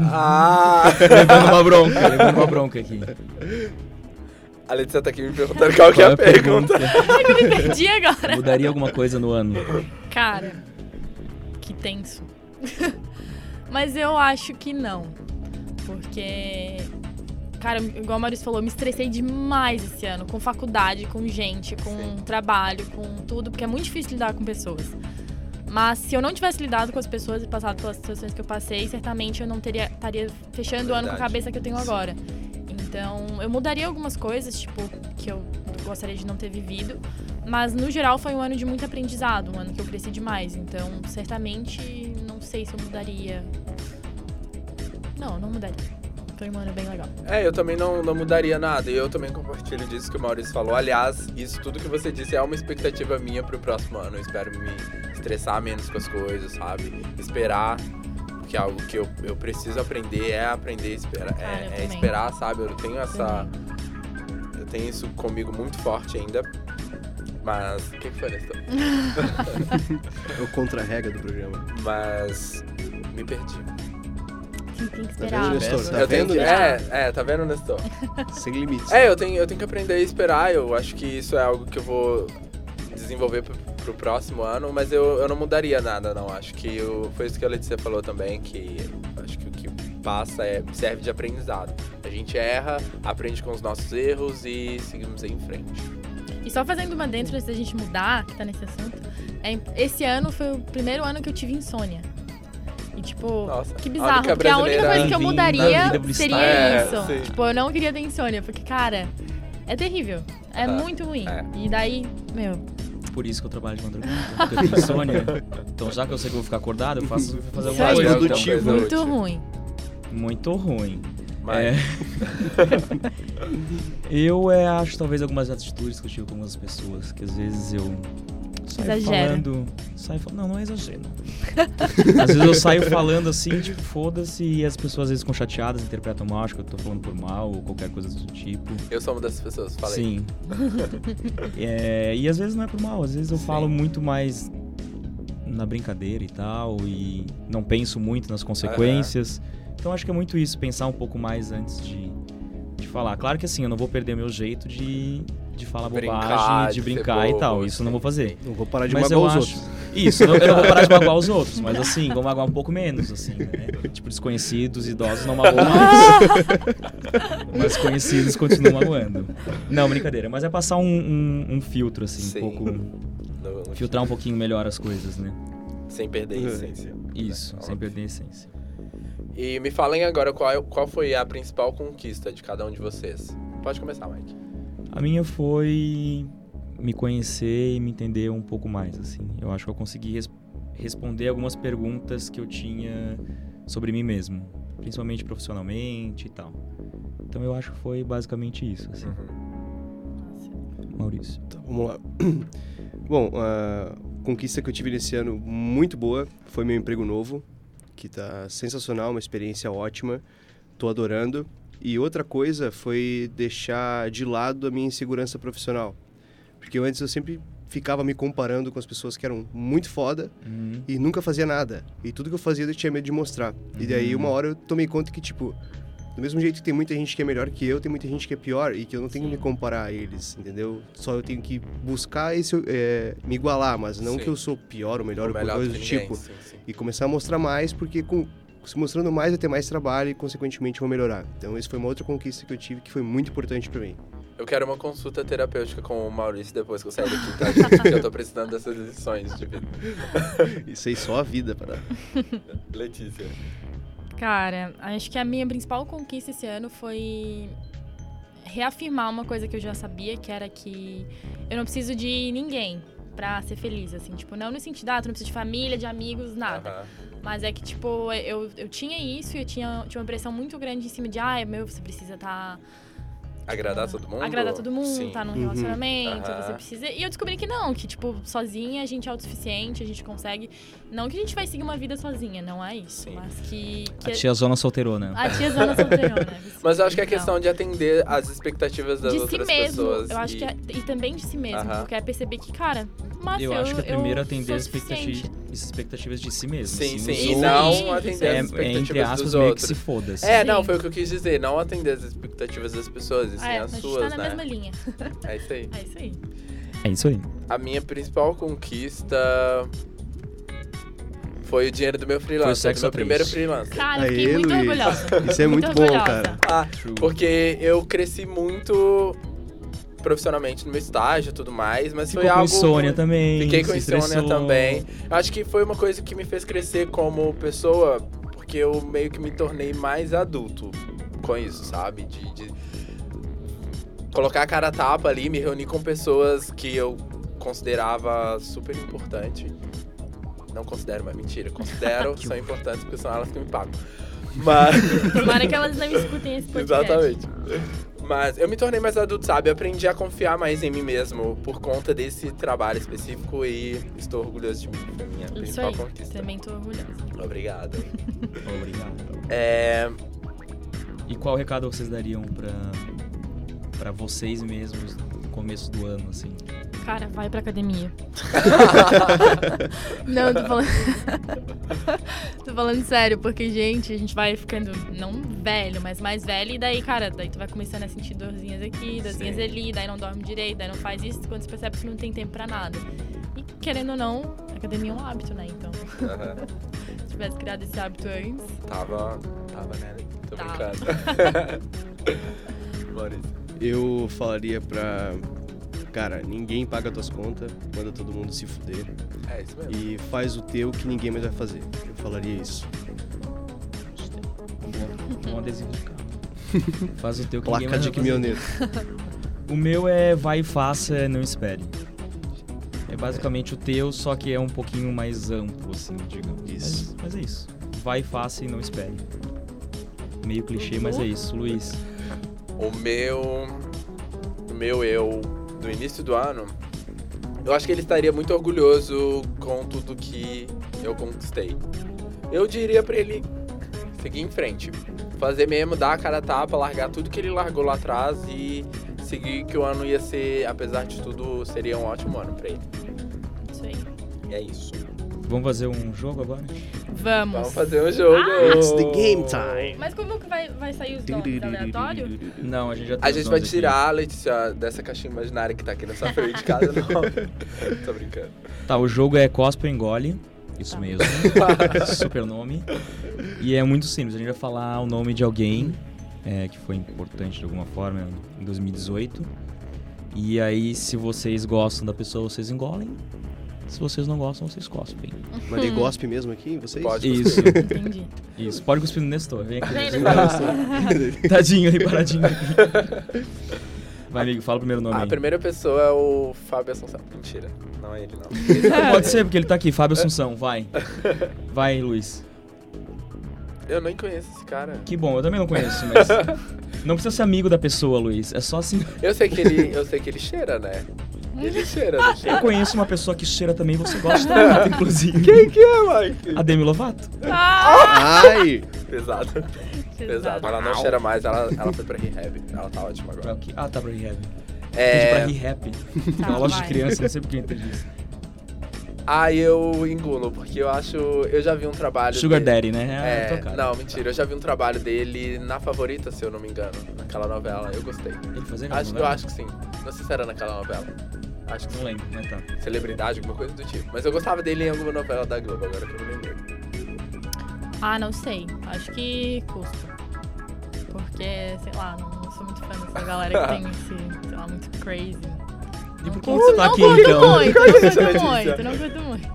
Ah! Levando uma bronca, levando uma bronca aqui. A Letícia tá aqui me perguntando qual que é a pergunta. Eu me perdi agora. Mudaria alguma coisa no ano? Cara, que tenso. Mas eu acho que não. Porque, cara, igual o Maurício falou, eu me estressei demais esse ano. Com faculdade, com gente, com Sim. trabalho, com tudo. Porque é muito difícil lidar com pessoas. Mas se eu não tivesse lidado com as pessoas e passado pelas situações que eu passei, certamente eu não teria estaria fechando o ano com a Verdade. cabeça que eu tenho agora. Então, eu mudaria algumas coisas, tipo, que eu gostaria de não ter vivido. Mas, no geral, foi um ano de muito aprendizado, um ano que eu cresci demais. Então, certamente, não sei se eu mudaria. Não, não mudaria. Foi um ano bem legal. É, eu também não, não mudaria nada. E eu também compartilho disso que o Maurício falou. Aliás, isso tudo que você disse é uma expectativa minha pro próximo ano. Eu espero me estressar menos com as coisas, sabe? Esperar. Que é algo que eu, eu preciso aprender é aprender a esperar. Cara, É, é também. esperar, sabe? Eu tenho essa. Eu tenho isso comigo muito forte ainda. Mas. O que que foi, Nestor? É o contra-regra do programa. Mas. Me perdi. tem, tem que Tá esperar. vendo, Nestor? Tá eu tenho vendo, que, é, é, tá vendo, Nestor? Sem limites. É, eu tenho, eu tenho que aprender a esperar. Eu acho que isso é algo que eu vou desenvolver pro, pro próximo ano, mas eu, eu não mudaria nada, não. Acho que o, foi isso que a Letícia falou também, que acho que o que passa é serve de aprendizado. A gente erra, aprende com os nossos erros e seguimos em frente. E só fazendo uma dentro antes da gente mudar, que tá nesse assunto, é, esse ano foi o primeiro ano que eu tive insônia. E tipo, Nossa, que bizarro, porque a única coisa que eu mudaria seria É, isso. sim. Tipo, eu não queria ter insônia, porque, cara, é terrível. É Aham. muito ruim. É. E daí, meu, Por isso que eu trabalho de madrugada. Porque eu tenho insônia. Então, já que eu sei que eu vou ficar acordado, eu faço fazer alguma coisa. Produtivo. Então, muito ruim. muito ruim. Mas, É. eu é, acho talvez algumas atitudes que eu tive com algumas pessoas, que às vezes eu saio Exagera. falando. Saio, fal- não, não é exagero. às vezes eu saio falando assim, tipo, foda-se, e as pessoas às vezes ficam chateadas, interpretam mal, acho que eu tô falando por mal, ou qualquer coisa do tipo. eu sou uma dessas pessoas, falei. Sim. É, e às vezes não é por mal, às vezes eu Sim. falo muito mais na brincadeira e tal, e não penso muito nas consequências. Então acho que é muito isso, pensar um pouco mais antes de, de falar. Claro que assim, eu não vou perder meu jeito de, de falar Brincar, bobagem, de de brincar e bobo, tal. Isso eu não vou fazer. Não vou parar de Mas magoar os acho- outros. Isso, eu não, não vou parar de magoar os outros, mas assim, vou magoar um pouco menos, assim, né? Tipo, desconhecidos, idosos não magoam mais. mas conhecidos continuam magoando. Não, brincadeira, mas é passar um, um- um filtro, assim, Sim. um pouco. No- no- Filtrar um pouquinho melhor as coisas, né? Sem perder a essência. Isso, né? sem perder a essência. E me falem agora qual, qual foi a principal conquista de cada um de vocês. Pode começar, Mike. A minha foi me conhecer e me entender um pouco mais, assim. Eu acho que eu consegui res- responder algumas perguntas que eu tinha sobre mim mesmo, principalmente profissionalmente e tal. Então eu acho que foi basicamente isso, assim. Uhum. Maurício. Tá, vamos lá. Bom, a conquista que eu tive nesse ano muito boa foi meu emprego novo, que tá sensacional, uma experiência ótima. Tô adorando. E outra coisa foi deixar de lado a minha insegurança profissional. Porque antes eu sempre ficava me comparando com as pessoas que eram muito foda Uhum. e nunca fazia nada. E tudo que eu fazia eu tinha medo de mostrar. E daí Uhum. uma hora eu tomei conta que, tipo, do mesmo jeito que tem muita gente que é melhor que eu, tem muita gente que é pior e que eu não tenho que me comparar a eles, entendeu? Só eu tenho que buscar esse, é, me igualar, mas não Sim. que eu sou pior ou melhor Ou coisa do tipo. sim, sim. E começar a mostrar mais, porque com, se mostrando mais vai ter mais trabalho e consequentemente vou melhorar. Então isso foi uma outra conquista que eu tive que foi muito importante pra mim. Eu quero uma consulta terapêutica com o Maurício depois que eu sair daqui, tá? Porque eu tô precisando dessas lições de vida. Isso aí só a vida para. Letícia. Cara, acho que a minha principal conquista esse ano foi reafirmar uma coisa que eu já sabia, que era que eu não preciso de ninguém pra ser feliz, assim. Tipo, não no sentido, ah, tu não precisa de família, de amigos, nada. Aham. Mas é que, tipo, eu, eu tinha isso e eu tinha, tinha uma pressão muito grande em cima de, ah, meu, você precisa estar... Agradar todo mundo? Agradar todo mundo, Sim. tá num Uhum. relacionamento, Aham. você precisa. E eu descobri que não, que, tipo, sozinha a gente é autossuficiente, a gente consegue. Não que a gente vai seguir uma vida sozinha, não é isso. Sim. Mas que. A que tia Zona Solteirona. a tia Zona solteirona. Mas eu acho que é Não. questão de atender às expectativas das de si outras mesmo. pessoas. Eu acho e... que é, e também de si mesmo. Aham. Porque é perceber que, cara, mas eu eu, acho que é primeiro atender as expectativas, as expectativas de si mesmo. Sim, assim, sim. os E não atender é, as é, expectativas entre aspas, dos meio que outros. se foda. assim. É, Sim. não, foi o que eu quis dizer. Não atender as expectativas das pessoas, e sim é, a as gente suas, tá na né? mesma linha. É isso aí. É isso aí. É isso aí. A minha principal conquista foi o dinheiro do meu freelancer, sexo do meu primeiro freelancer. Cara, fiquei Aê, muito Luiz. orgulhosa. Isso é muito bom, orgulhosa. cara. Ah, porque eu cresci muito profissionalmente no meu estágio e tudo mais, mas Ficou foi com algo... insônia também. Fiquei com insônia estressou. também. Eu acho que foi uma coisa que me fez crescer como pessoa, porque eu meio que me tornei mais adulto com isso, sabe? De, de colocar a cara a tapa ali, me reunir com pessoas que eu considerava super importante. Não considero, mas mentira. Considero, são importantes porque são elas que me pagam. Mas. Tomara que elas não escutem esse podcast. Exatamente. Mas eu me tornei mais adulto, sabe? Eu aprendi a confiar mais em mim mesmo por conta desse trabalho específico e estou orgulhoso de mim. Foi minha Isso principal aí. conquista. Também tô orgulhosa. Obrigado. Obrigado. É, E qual recado vocês dariam pra, pra vocês mesmos no começo do ano, assim? Cara, vai pra academia. não, tô falando. tô falando sério, porque, gente, a gente vai ficando, não velho, mas mais velho, e daí, cara, daí tu vai começando a sentir dorzinhas aqui, dorzinhas Sim. ali, daí não dorme direito, daí não faz isso, quando você percebe que não tem tempo pra nada. E querendo ou não, academia é um hábito, né? Então, Aham. se tivesse criado esse hábito antes. Tava. Tava, né? Tô Tava. brincando. Maurício. Eu falaria pra. Cara, ninguém paga tuas contas, manda todo mundo se fuder. É isso mesmo. E faz o teu que ninguém mais vai fazer. Eu falaria isso. Um adesivo de carro. Faz o teu que ninguém Placa mais de vai fazer. caminhoneiro. O meu é vai e faça, não espere. É basicamente o teu, só que é um pouquinho mais amplo, assim, digamos. Isso. Mas, mas é isso. Vai e faça e não espere. Meio clichê, mas é isso. Luiz. O meu. O meu eu do início do ano. Eu acho que ele estaria muito orgulhoso com tudo que eu conquistei. Eu diria pra ele seguir em frente. Fazer mesmo, dar a cara a tapa, largar tudo que ele largou lá atrás e seguir que o ano ia ser, apesar de tudo, seria um ótimo ano pra ele. Isso aí. E é isso. Vamos fazer um jogo agora? Vamos. Vamos fazer um jogo. Ah! It's the game time! Mas como que vai, vai sair os nomes aleatórios? Não, a gente já tem A gente vai aqui. tirar a Letícia dessa caixinha imaginária que tá aqui na sua frente de casa, não. Tô brincando. Tá, o jogo é Cospe ou Engole. Isso Tá. mesmo. Super nome. E é muito simples. A gente vai falar o nome de alguém é, que foi importante de alguma forma em 2018. E aí, se vocês gostam da pessoa, vocês engolem. Se vocês não gostam, vocês cospem. Mandei gospe mesmo aqui em vocês? Pode. Isso, Entendi. isso. Pode cuspir no Nestor. Vem aqui. Vem, Nestor. Tadinho aí, paradinho. Vai, amigo, fala o primeiro nome A aí. primeira pessoa é o Fábio Assunção. Mentira, não é ele não. Pode ser, porque ele tá aqui. Fábio Assunção, vai. Vai, Luiz. Eu nem conheço esse cara. Que bom, eu também não conheço, mas. Não precisa ser amigo da pessoa, Luiz. É só assim. Eu sei que ele, eu sei que ele cheira, né? Ele cheira, não Eu cheira? conheço uma pessoa que cheira também, você gosta muito, inclusive. Quem que é, Mike? A Demi Lovato. Ah! Ai! Pesado. Pesado. Ela não cheira mais, ela, ela foi pra rehab. Ela tá ótima agora. Ah, tá pra rehab. Entendi É... pra rehab. Tá, É uma loja de criança, não sei porque eu entendi isso. Ah, eu engulo, porque eu acho... Eu já vi um trabalho Sugar dele. Daddy, né? Ah, É, cara. não, mentira. Eu já vi um trabalho dele na Favorita, se eu não me engano. Naquela novela. Eu gostei. Ele fazia Acho, não, eu acho que sim. Não sei se era naquela novela. Acho que Não lembro, mas tá. Celebridade, alguma coisa do tipo. Mas eu gostava dele em alguma novela da Globo, agora que eu me lembrei. Ah, não sei. Acho que custa. Porque, sei lá, não, não sou muito fã dessa galera que tem esse, sei lá, muito crazy. E por que Não você tá não aqui, curto então? muito, não curto muito, não curto muito.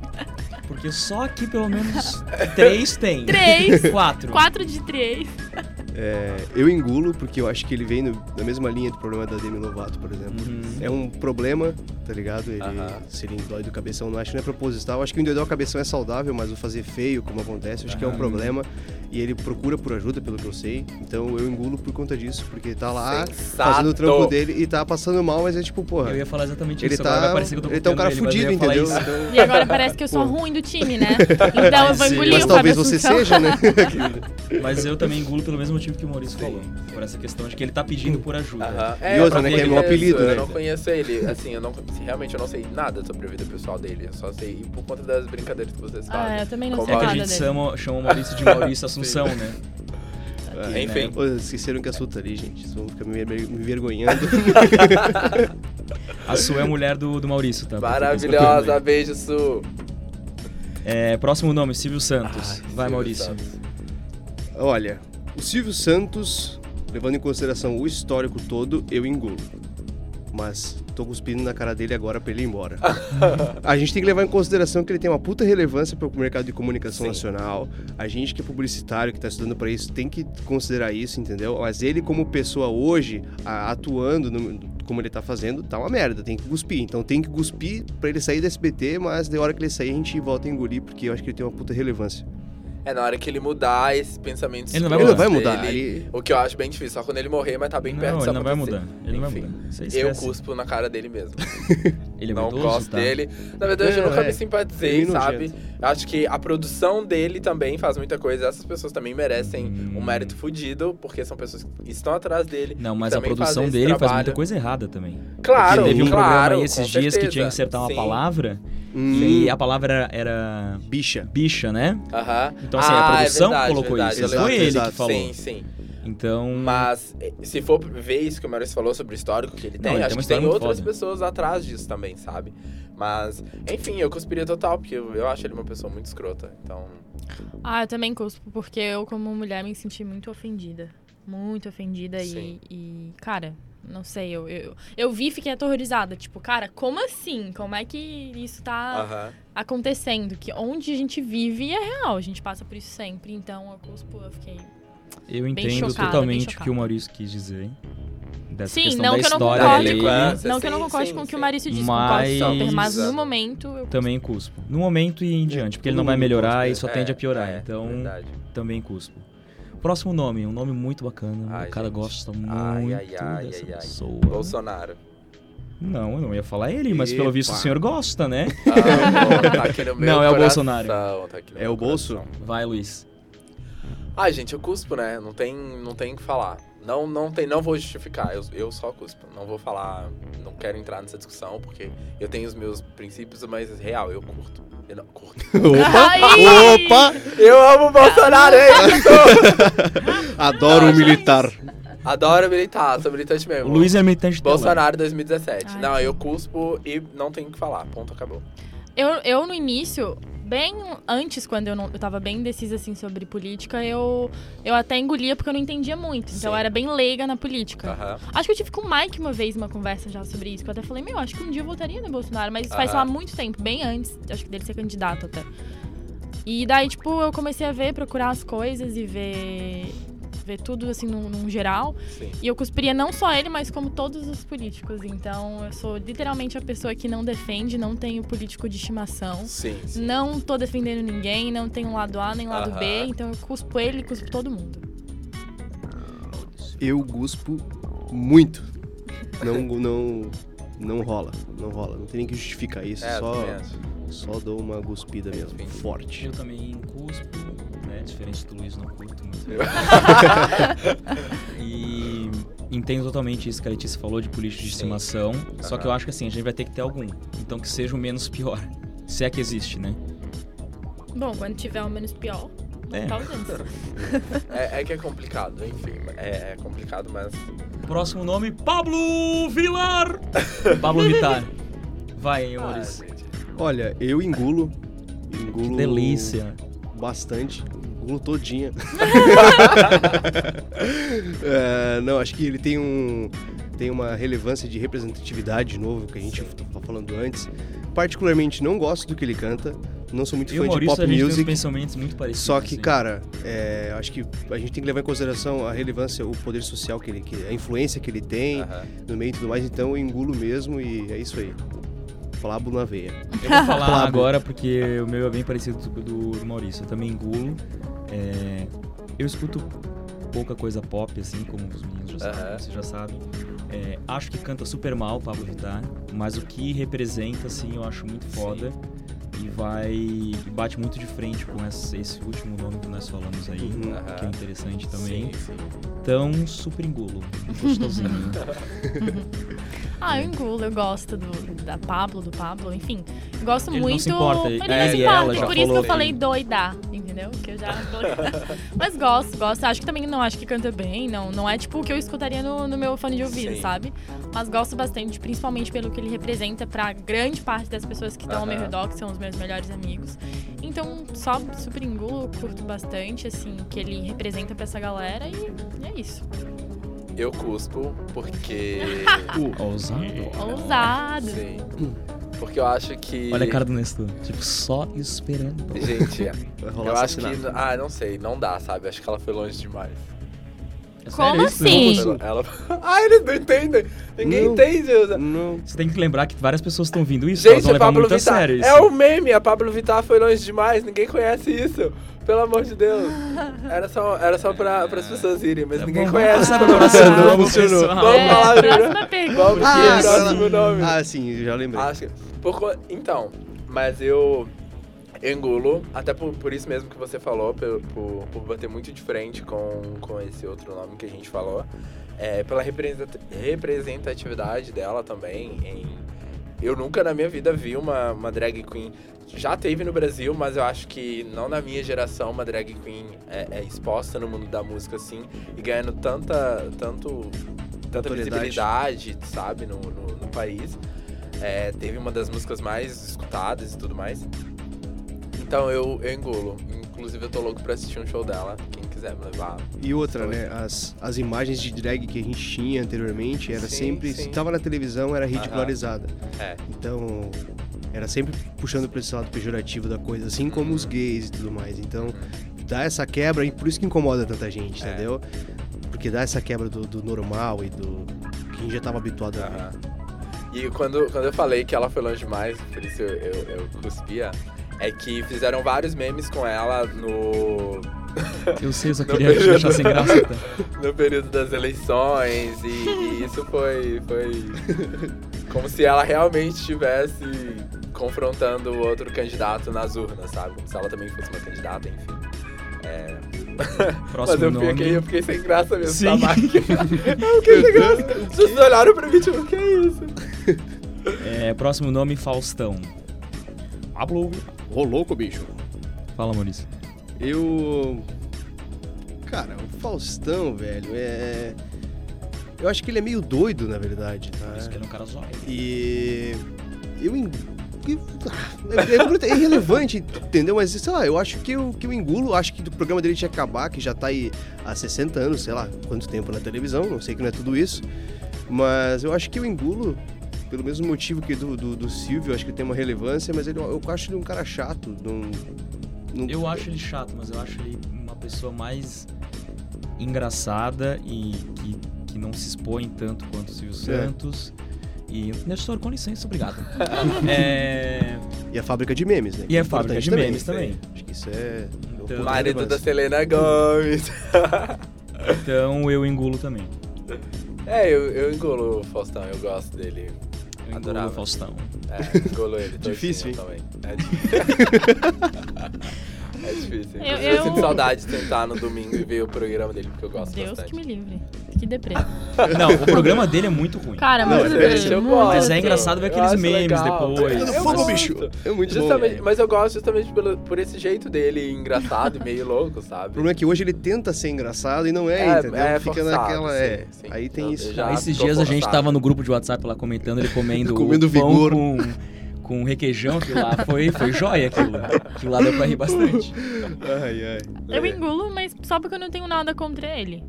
Porque só aqui pelo menos três tem. Três. Quatro. Quatro de três. É, eu engulo porque eu acho que ele vem no- na mesma linha do problema da Demi Lovato, por exemplo. Uhum. É um problema, tá ligado? Ele, Aham. Se ele endói do cabeção, não acho que não é proposital. Acho que o endoidar o cabeção é saudável, mas o fazer feio, como acontece, acho que é um problema. E ele procura por ajuda, pelo que eu sei. Então eu engulo por conta disso, porque tá lá fazendo o trampo dele e tá passando mal, mas é tipo, porra. Eu ia falar exatamente Ele isso. agora vai tá, que eu tô ele tá um cara ele, fudido, eu entendeu? Então- E agora parece que eu sou Pô. ruim do time, né? Então eu vou Sim. engolir mas talvez você seja, né? Mas eu também engulo pelo mesmo motivo que o Maurício falou. Por essa questão de que ele tá pedindo por ajuda. Aham. E outra, eu né, não que é meu conheço, apelido, né? Eu não conheço ele. Assim, eu não, realmente eu não sei nada sobre a vida pessoal dele. Eu só sei por conta das brincadeiras que vocês fazem. Ah, eu também não sei É que a nada gente chama, chama o Maurício de Maurício Assunção, né? Ah, Enfim. Pô, esqueceram que a Su tá ali, gente. Vocês vão ficar me, me envergonhando. A Su é a mulher do, do Maurício, tá? Maravilhosa, beijo, Su. É, próximo nome, Silvio Santos. Ai, Vai, Silvio Maurício. Santos. Olha, o Silvio Santos, levando em consideração o histórico todo, eu engulo. Mas tô cuspindo na cara dele agora pra ele ir embora. a gente tem que levar em consideração que ele tem uma puta relevância pro mercado de comunicação Sim. nacional. A gente que é publicitário, que tá estudando pra isso, tem que considerar isso, entendeu? Mas ele, como pessoa hoje, atuando no- como ele tá fazendo, tá uma merda, tem que cuspir. Então tem que cuspir pra ele sair da SBT, mas da hora que ele sair a gente volta a engolir, porque eu acho que ele tem uma puta relevância. É na hora que ele mudar esses pensamentos. Ele não vai Ele não mudar. vai mudar, dele, ele... O que eu acho bem difícil, só quando ele morrer, mas tá bem perto Não, disso ele não vai mudar. Ele não vai Enfim, mudar. Eu cuspo na cara dele mesmo. Ele é não vaidoso, gosto tá? dele. Na verdade, eu É, nunca é. me simpatizei, Ele sabe? Acho que a produção dele também faz muita coisa. Essas pessoas também merecem Hum. um mérito fudido, porque são pessoas que estão atrás dele. Não, mas a produção esse dele faz trabalho. muita coisa errada também. Claro, Teve um claro, programa aí esses dias que certeza. tinha que acertar uma Sim. palavra Hum, e a palavra era, bicha. bicha, né? Aham. Então, assim, a Ah, é produção verdade, colocou verdade, isso. Não foi ele exato. que falou. Sim, sim. Então, Mas eh, se for ver isso que o Maurício falou sobre o histórico que ele Não, tem, ele tem acho uma que tem outras foda. pessoas atrás disso também, sabe? Mas, enfim, eu cuspiria total, porque eu, eu acho ele uma pessoa muito escrota. Então, Ah, eu também cuspo, porque eu, como mulher, me senti muito ofendida. Muito ofendida e, e, cara, não sei, eu, eu, eu vi e fiquei aterrorizada. Tipo, cara, como assim? Como é que isso tá aham. acontecendo? Que onde a gente vive é real, a gente passa por isso sempre. Então, eu cuspo, eu fiquei. eu bem entendo chocada, totalmente o que o Maurício quis dizer. Dessa Sim, não da que eu não história com, Infância, não que eu não concorde sim, com o que sim. o Maurício disse, Mas- concordo super, mas no momento eu Também cuspo. No momento e em diante, porque ele não vai melhorar e só É, tende a piorar. é, então, verdade. também cuspo. Próximo nome, um nome muito bacana. Ai, o cara gente. gosta muito Ai, ai, ai, dessa ai, pessoa. Bolsonaro. Não, eu não ia falar ele, mas pelo visto o Epa. senhor gosta, né? Ah, tá no meu Não, é o coração, Bolsonaro. tá É o bolso? Vai, Luiz. Ai, gente, eu cuspo, né? Não tem, não tem o que falar. Não, não, tem, não vou justificar, eu, eu só cuspo. Não vou falar, não quero entrar nessa discussão, porque eu tenho os meus princípios, mas real, eu curto. Eu não curto. Opa! Opa! Eu amo o Bolsonaro, é isso! Adoro o militar. Adoro militar, sou militante O mesmo. Luiz é militante. Bolsonaro 2017. Ai, não, eu cuspo e não tenho o que falar. Ponto, acabou. Eu, eu no início, bem antes, quando eu, não, eu tava bem indecisa assim sobre política, eu, eu até engolia porque eu não entendia muito. Então Sim. eu era bem leiga na política. Aham. Acho que eu tive com o Mike uma vez uma conversa já sobre isso, que eu até falei, meu, acho que um dia eu votaria no Bolsonaro, mas isso faz Aham. há muito tempo, bem antes, acho que dele ser candidato até. E daí, tipo, eu comecei a ver, procurar as coisas e ver, ver tudo, assim, num, num geral. Sim. E eu cuspiria não só ele, mas como todos os políticos. Então, eu sou literalmente a pessoa que não defende, não tenho político de estimação. Sim, sim. Não tô defendendo ninguém, não tenho lado A nem lado B, então eu cuspo ele e cuspo todo mundo. Eu guspo muito. Não, não, não rola, não rola. Não tem nem que justificar isso. É, só, só dou uma guspida mesmo, forte. Eu também cuspo? Diferente do Luiz, não curto muito. e entendo totalmente isso que a Letícia falou de político de Sim. estimação. Só que eu acho que assim, a gente vai ter que ter algum. Então que seja o menos pior. Se é que existe, né? Bom, quando tiver o menos pior, É. tá usando. É, é que é complicado, enfim. É, é complicado, mas. Próximo nome, Pablo Vilar! Pablo Vittar. Vai, Maurício. Olha, eu engulo. Engulo. que delícia. Bastante. Engulo todinha. É, não, acho que ele tem um. Tem uma relevância de representatividade de novo, que a gente estava falando antes. Particularmente não gosto do que ele canta. Não sou muito Eu fã de Maurício, pop a gente tem music. pensamentos muito parecidos. Só que, assim. cara, é, acho que a gente tem que levar em consideração a relevância, o poder social que ele, que, a influência que ele tem Aham. no meio e tudo mais. Então eu engulo mesmo e é isso aí. Flabo na veia. Eu vou falar agora porque o meu é bem parecido do, do, do Maurício. Eu também engulo. É, eu escuto pouca coisa pop, assim, como os meninos já sabem, Aham. vocês já sabem. É, acho que canta super mal o Pablo Vittar, mas o que representa, assim, eu acho muito foda. E vai. E bate muito de frente com esse, esse último nome que nós falamos aí, Uhum. que é interessante também. Sim, sim. Então, super engulo. Gostosinho. Ah, eu engulo, eu gosto do, da Pablo, do Pablo, enfim. Gosto Ele não muito. se importa, Ele é, não se importa, ela já por isso que eu falei doida, entendeu? Que eu já. Mas gosto, gosto. Acho que também não acho que canta bem, não, não é tipo o que eu escutaria no, no meu fone de ouvido, Sim. sabe? Mas gosto bastante, principalmente pelo que ele representa pra grande parte das pessoas que estão ao meu redor, que são os meus melhores amigos. Então, só super engulo, curto bastante, assim, o que ele representa pra essa galera e, e é isso. Eu cuspo porque. Ousado. Ousado. Sim. Porque eu acho que. Olha a cara do Nestor. Tipo, só esperando. Gente, eu acho que. Ah, não sei, não dá, sabe? Acho que ela foi longe demais. É Como assim? Não, Ela... Ah, eles não entendem. Ninguém Não. entende. Não. Você tem que lembrar que várias pessoas estão vindo isso, elas Gente, levar Pablo Vittar. sério isso. É o meme, a Pablo Vittar foi longe demais, ninguém conhece isso. Pelo amor de Deus. Era só, era só pra, as pessoas irem, mas Tá ninguém bom, conhece. vamos próximo Não nome, funcionou. Vamos É, falar, próxima pergunta. Vamos Ah, próximo nome. Ah, sim, já lembrei. Acho que. Por então, mas eu engulo, até por, por isso mesmo que você falou, por, por, por bater muito de frente com, com esse outro nome que a gente falou. É, pela represent- representatividade dela também. Em, eu nunca na minha vida vi uma, uma drag queen. Já teve no Brasil, mas eu acho que não na minha geração uma drag queen é, é exposta no mundo da música assim e ganhando tanta, tanto, tanta visibilidade, sabe, no, no, no país. É, teve uma das músicas mais escutadas e tudo mais. Então eu, eu engulo. Inclusive eu tô louco pra assistir um show dela. Quem quiser me levar. E outra, né? As, as imagens de drag que a gente tinha anteriormente era Sim, sempre. sim. Se tava na televisão, era ridicularizada. É. Então. Era sempre puxando pra esse lado pejorativo da coisa, assim como os gays e tudo mais. Então, dá essa quebra e por isso que incomoda tanta gente, É. entendeu? Porque dá essa quebra do, do normal e do que a gente já tava habituado a ver. E quando, quando eu falei que ela foi longe demais, por isso eu, eu, eu cuspia, é que fizeram vários memes com ela no, Eu sei, eu só queria período. deixar sem graça. Tá? no período das eleições, e, e isso foi, foi como se ela realmente estivesse confrontando o outro candidato nas urnas, sabe? Como se ela também fosse uma candidata, enfim. É, Mas Próximo eu nome. fiquei, eu fiquei sem graça mesmo, Sim. tá, Mike? eu fiquei sem graça. Vocês olharam pra mim, tipo, o que é isso? É, próximo nome, Faustão. Pablo. Ô, louco, bicho. Fala, Maurício. Eu. Cara, o Faustão, velho, é. Eu acho que ele é meio doido, na verdade, tá? Isso que ele é um cara zóio. E. Eu. É, é é irrelevante, entendeu? Mas, sei lá, eu acho que eu, que eu engulo, acho que o programa dele tinha que acabar, que já tá aí há 60 anos, sei lá, quanto tempo na televisão, não sei que não é tudo isso. Mas eu acho que eu engulo, pelo mesmo motivo que do, do, do Silvio, eu acho que tem uma relevância, mas ele, eu acho ele um cara chato. Não, não- Eu acho ele chato, mas eu acho ele uma pessoa mais engraçada e que, que não se expõe tanto quanto o Silvio É. E, Nestor, com licença, obrigado. é, E a fábrica de memes, né? E a Que é fábrica importante de memes sim. também. Acho que isso é. Então- ponto Marido da. Selena Gomes. Então eu engulo também. É, eu, eu engulo o Faustão, eu gosto dele. Eu Adorava. o Faustão. É, engulo ele. Difícil, hein? também. É difícil. É difícil. Eu- Eu, eu- sinto saudade de tentar no domingo e ver o programa dele, porque eu gosto Deus bastante. que me livre. Que deprê. Não, o programa dele é muito ruim. Cara, Não, muito é, eu muito gosto. Mas é engraçado ver aqueles memes legal. depois. Eu fogo, bicho! É muito Justamente, bom. mas eu gosto justamente pelo, por esse jeito dele engraçado e meio louco, O sabe? problema é que hoje ele tenta ser engraçado e não é, É, entendeu? é Fica forçado, naquela. sim, é. sim. Aí tem isso. já- Esses dias a gente forçado. tava no grupo de WhatsApp lá comentando, ele comendo, Comendo o pão vigor. com, com requeijão, aquilo lá foi, foi joia aquilo. Aquilo lá deu pra rir bastante. Ai, ai. Eu É. engulo, mas só porque eu não tenho nada contra ele.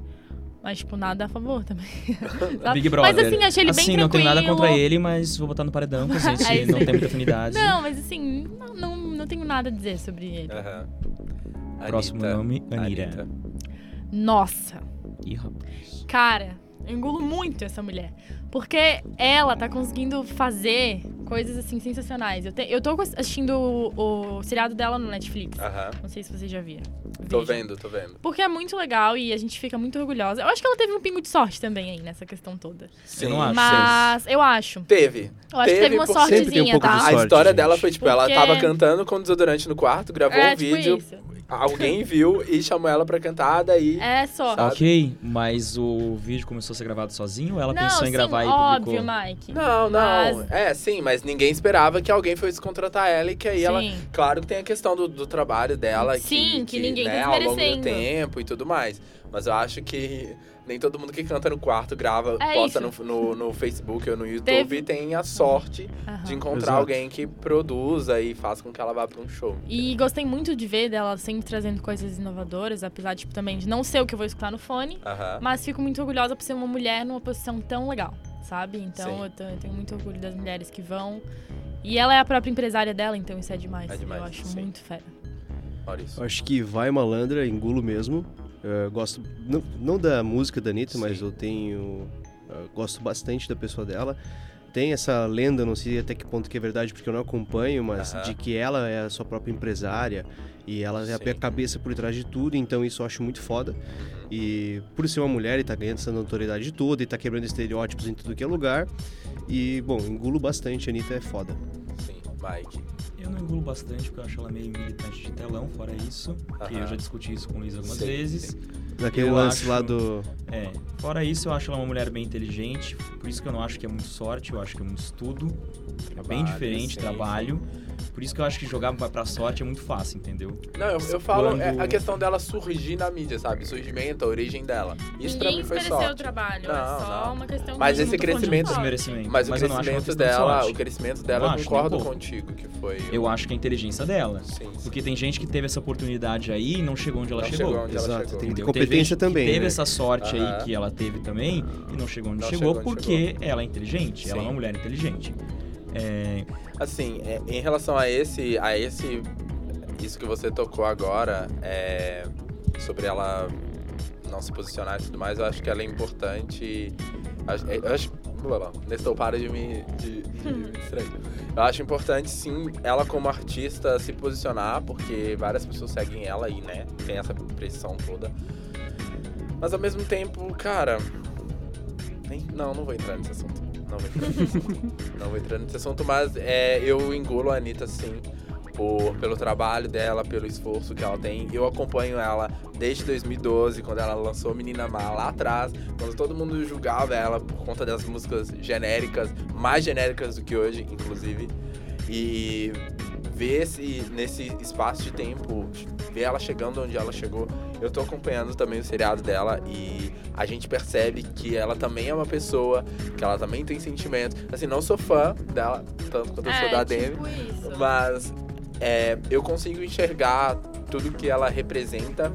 Mas, tipo, nada a favor também. Big Brother. Mas assim, achei ele assim, bem não tenho nada contra ele, mas vou botar no paredão, porque a gente não tem muita afinidade. Não, mas assim, não, não, não tenho nada a dizer sobre ele. Próximo Anitta. nome, Anira. Anitta. Nossa, Ih, rapaz. cara, eu engulo muito essa mulher. Porque ela tá conseguindo fazer coisas assim sensacionais. Eu, te, eu tô assistindo o, o seriado dela no Netflix. Aham. Não sei se vocês já viram. Tô vendo, tô vendo. Porque é muito legal e a gente fica muito orgulhosa. Eu acho que ela teve um pingo de sorte também aí nessa questão toda. Sim, não acho. Mas eu acho. Teve. Eu acho que Teve uma por- sempre tem um sortezinha, pouco de tá? A sorte, história gente. dela foi, tipo, ela Porque- tava cantando com desodorante no quarto, gravou É, um tipo vídeo, isso. Alguém viu e chamou ela pra cantar, daí... É só. Sabe? Ok, mas o vídeo começou a ser gravado sozinho ou ela não, pensou em sim, gravar e óbvio, publicou? Mike. Não, não. Mas- É, sim, mas ninguém esperava que alguém fosse contratar ela e que aí ela... Sim. Claro que tem a questão do, do trabalho dela, Sim, que ninguém tá né, ao longo do tempo e tudo mais. Mas eu acho que nem todo mundo que canta no quarto grava, É posta no, isso. no, no Facebook ou no YouTube Teve- e tem a sorte Aham. de encontrar Exato. alguém que produza e faça com que ela vá pra um show. E gostei muito de ver dela sempre trazendo coisas inovadoras, apesar tipo, também de não ser o que eu vou escutar no fone. Aham. Mas fico muito orgulhosa por ser uma mulher numa posição tão legal, sabe? Então eu, eu tenho muito orgulho das mulheres que vão. E ela é a própria empresária dela, então isso é demais. É demais, eu acho sim. muito fera. Maurício. Eu acho que vai malandra, engulo mesmo. Eu gosto, não, não da música da Anitta, mas Sim. eu tenho. eu gosto bastante da pessoa dela. tem essa lenda, não sei até que ponto que é verdade, porque eu não acompanho, mas Aham. de que ela é a sua própria empresária e ela é Sim. a cabeça por trás de tudo, então isso eu acho muito foda. E por ser uma mulher e tá ganhando essa notoriedade toda e tá quebrando estereótipos em tudo que é lugar. E, bom, engulo bastante, a Anitta é foda. Sim, Mike. Eu não engulo bastante, porque eu acho ela meio militante de telão, fora isso. Que Aham. eu já discuti isso com o Luiz algumas Sim, vezes. Naquele Eu lance acho- lá do. É. Fora isso, eu acho ela uma mulher bem inteligente. Por isso que eu não acho que é muito sorte, eu acho que é muito estudo. É bem Trabalho, diferente, sim, trabalho. Por isso que eu acho que jogar pra sorte é muito fácil, entendeu? Não, eu, eu falo Quando- é a questão dela surgir na mídia, sabe? Surgimento, a origem dela. Isso pra Ninguém mim foi desmereceu o sorte. trabalho, Não, é só não. uma questão Mas de esse tô falando de crescimento- desmerecimento, Mas o crescimento de dela, sorte. o crescimento dela, Não eu concordo um contigo, que foi. Eu acho que é a inteligência dela. Sim, sim. Porque tem gente que teve essa oportunidade aí e não chegou onde ela Não chegou. chegou onde ela Exato, chegou. tem competência também. Que teve né? essa sorte Aham. aí que ela teve também e não chegou onde Não chegou, chegou onde porque ela é inteligente. Ela é uma mulher inteligente. É, Assim, é, em relação a esse, a esse, isso que você tocou agora, é, sobre ela não se posicionar e tudo mais, eu acho que ela é importante. acho- Eu acho, Nestor, para de me, de, de me distrair. Eu acho importante, sim, ela como artista se posicionar, porque várias pessoas seguem ela aí, né? Tem essa pressão toda. Mas ao mesmo tempo, cara. não, não vou entrar nesse assunto. Não vou entrar nesse assunto. não vou entrar nesse assunto, mas é, eu engulo a Anitta sim. Por, pelo trabalho dela, pelo esforço que ela tem. Eu acompanho ela desde 2012, quando ela lançou Menina Má lá atrás, quando todo mundo julgava ela por conta das músicas genéricas, mais genéricas do que hoje, inclusive. E ver esse, nesse espaço de tempo, ver ela chegando onde ela chegou. Eu tô acompanhando também o seriado dela e a gente percebe que ela também é uma pessoa, que ela também tem sentimentos. Assim, não sou fã dela, tanto quanto eu sou é, da Demi, tipo isso. mas é, eu consigo enxergar tudo que ela representa,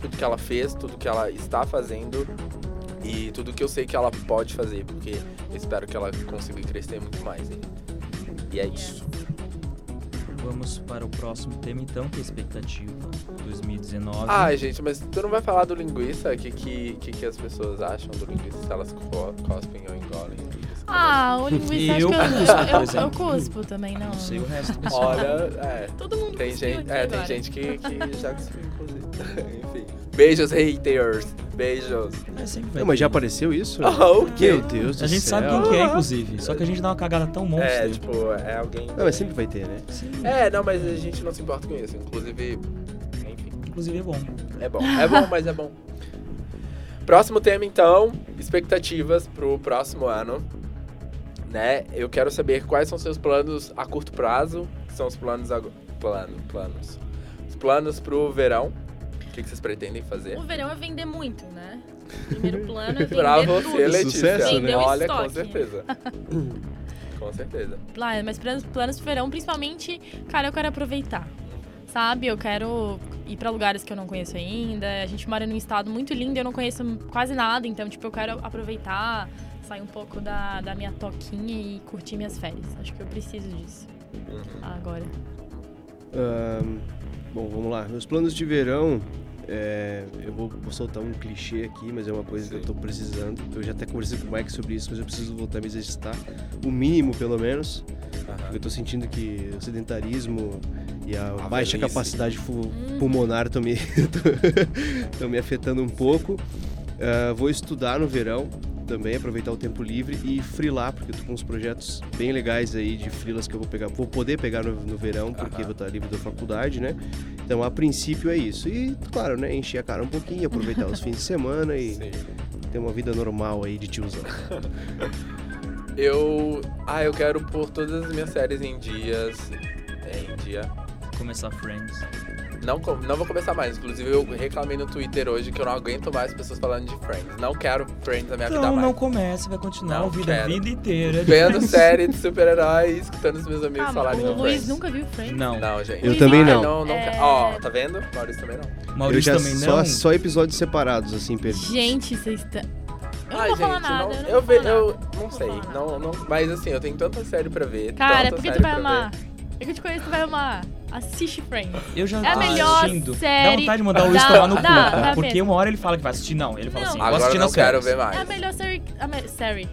tudo que ela fez, tudo que ela está fazendo e tudo que eu sei que ela pode fazer, porque eu espero que ela consiga crescer muito mais. hein? E é isso. Vamos para o próximo tema então, que é a expectativa 2019. Ai, gente, mas tu não vai falar do linguiça? O que, que, que, que as pessoas acham do linguiça? Se elas co- cospem ou engolem? Ah, o linguiça, acho Eu que eu, cuspo, eu, eu, cuspo também, não. Não sei o resto. Olha, é. Todo mundo Tem gente, é, tem gente que, que já cuspiu, inclusive. Enfim. Beijos, haters. Beijos. É, sempre vai Não, mas já apareceu isso? Ah, o quê? Meu Deus do A gente céu. sabe quem que é, inclusive. Só que a gente dá uma cagada tão monstra. É, tipo, é alguém. Não, mas sempre vai ter, né? Sim, É, não, mas a gente não se importa com isso. Inclusive, enfim, inclusive é bom. é bom. É bom, mas é bom. Próximo tema, então, expectativas pro próximo ano. Né? Eu quero saber quais são seus planos a curto prazo, que são os planos agora. Plano, planos. Os planos pro verão. O que, que vocês pretendem fazer? O verão é vender muito, né? Primeiro plano é vender Pra tudo. você, Letícia. Sucesso, né? Olha, com estoque. certeza. com certeza. Pla- Mas planos, planos pro verão, principalmente, cara, eu quero aproveitar. Sabe? Eu quero ir pra lugares que eu não conheço ainda. A gente mora num estado muito lindo e eu não conheço quase nada. Então, tipo, eu quero aproveitar, sair um pouco da, da minha toquinha e curtir minhas férias. Acho que eu preciso disso Uhum. agora. Ahn, bom, vamos lá. Meus planos de verão, é, eu vou, vou soltar um clichê aqui, mas é uma coisa que eu Sim. tô precisando. Eu já até conversei com o Mike sobre isso, mas eu preciso voltar a me exercitar. O mínimo, pelo menos. Aham. Eu tô sentindo que o sedentarismo e a, A baixa velhice. capacidade Hum. pulmonar estão me, me afetando um pouco. Ah, vou estudar no verão também, aproveitar o tempo livre e freelar, porque eu tô com uns projetos bem legais aí de freelas que eu vou pegar, vou poder pegar no, no verão, porque Aham. vou estar livre da faculdade, né? Então, a princípio é isso. E, claro, né, encher a cara um pouquinho, aproveitar os fins de semana e Sim. ter uma vida normal aí de tiozão. Eu. Ah, eu quero pôr todas as minhas séries em dias. é, Em dia. Começar Friends. Não, não vou começar mais. Inclusive, eu reclamei no Twitter hoje que eu não aguento mais pessoas falando de Friends. Não quero Friends na minha vida Então mais. não comece, vai continuar Não a vida, quero. vida inteira. Vendo série de super-herói e escutando os meus amigos Ah, falarem o de Luiz Friends. nunca viu Friends? Não, Não, gente. Eu Luiz, também Ai, não. não, não É. Ó, tá vendo? Maurício também não. Maurício eu já também só, não. só episódios separados, assim, perdidos. Gente, vocês estão... Eu não Ai, vou gente, falar nada, não, eu não ve- eu não sei. Não, não, mas assim, eu tenho tanta série pra ver. Cara, tanta porque série tu vai amar. Eu que te conheço, tu vai amar. Assiste Friends. Eu já É a tô melhor assistindo. Dá série vontade de mandar o Luiz tomar no cu. cara, porque mesma. uma hora ele fala que vai assistir. Não, ele fala Não. assim, vou Agora assistir eu não quero ver É a mais. melhor série. A me, série.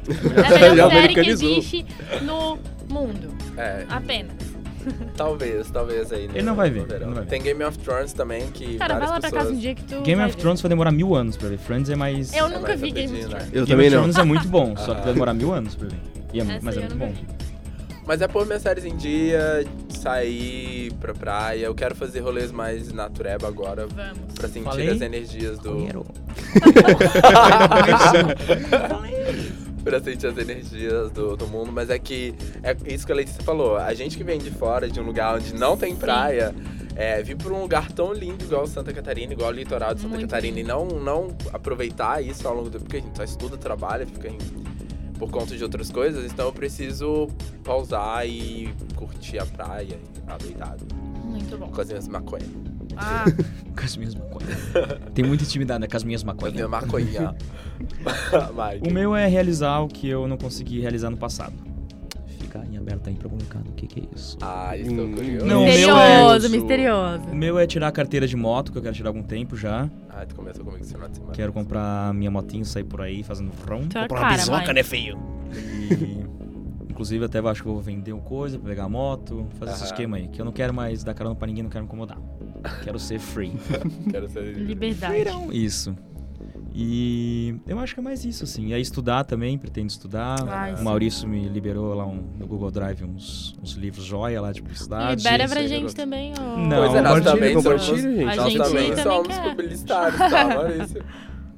É a melhor série que existe no mundo. É, Apenas. talvez, talvez aí. Ele não vai ver, no verão. ele não vai ver. Tem Game of Thrones também, que Cara, vai lá pra casa um dia que tu. Game of ver. Thrones vai demorar mil anos pra ver. Friends é mais... Eu É nunca mais vi Game of né? Thrones. Eu Game of. Thrones é muito bom, só que Aham. vai demorar mil anos pra ver. E é- Essa mas é muito bom. vi. Mas é pôr minhas séries em dia, sair pra praia. Eu quero fazer rolês mais natureba agora, Vamos. pra sentir Falei? as energias do... Dinheiro. pra sentir as energias do, do mundo, mas é que é isso que a Letícia falou. A gente que vem de fora, de um lugar onde não tem praia, é, vir pra um lugar tão lindo igual Santa Catarina, igual o litoral de Santa Muito Catarina, lindo. e não, não aproveitar isso ao longo do. Porque a gente só estuda, trabalha, fica em- por conta de outras coisas, então eu preciso pausar e curtir a praia, e adoidado, Muito bom. com as minhas maconhas. Ah, Com as minhas maconhas. Tem muita intimidade né, com as minhas Com as maconhas. minhas maconhas. Mike. O meu é realizar o que eu não consegui realizar no passado. Fica em aberto aí pra comunicar o que, que é isso. Ah, estou Hum. curioso. Não, o meu misterioso, é- misterioso. O meu é tirar a carteira de moto, que eu quero tirar há algum tempo já. Ah, tu começou comigo esse final de semana. Quero comprar minha motinho, sair por aí fazendo. Tua Comprar uma bisoca, né, feio? E, inclusive, até acho que eu vou vender uma coisa pra pegar a moto, fazer esse Aham. esquema aí. Que eu não quero mais dar carona pra ninguém, não quero me incomodar. Quero ser free. Quero ser... Liberdade. Isso. E eu acho que é mais isso, assim. E aí estudar também, pretendo estudar. Ai, o sim. Maurício me liberou lá um- no Google Drive uns, uns livros joia lá de publicidade. Libera pra gente garoto. também, ó. Não, Pois é, nós também somos... gente. A Nós gente também também somos publicitários, tá, Maurício?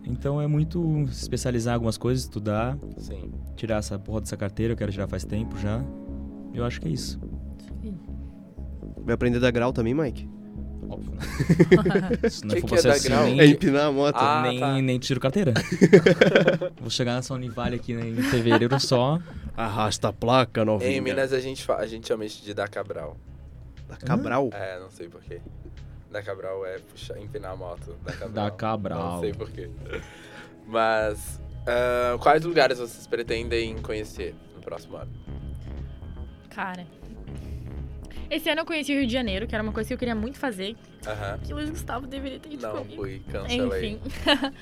Então é muito se especializar em algumas coisas, estudar, Sim. tirar essa porra dessa carteira, eu quero tirar faz tempo já. Eu acho que é isso. Vai aprender a dar grau também, Mike? Óbvio. Se não Que for que é dar grau? assim, É nem, empinar a moto. Ah, nem, tá. nem tiro carteira. Vou chegar nessa Univale aqui né, em fevereiro só. Arrasta a placa, novinha. Em Minas a gente, fa- a gente chama isso de dar cabral. Da Cabral. É, não sei porquê. Dar cabral é puxar, empinar a moto. Dar cabral. Dar cabral. Não sei porquê. Mas, ah, quais lugares vocês pretendem conhecer no próximo ano? Cara. Esse ano eu conheci o Rio de Janeiro, que era uma coisa que eu queria muito fazer. Aham. Que o Luiz Gustavo deveria ter ido Não comigo. fui, cancelei. Enfim.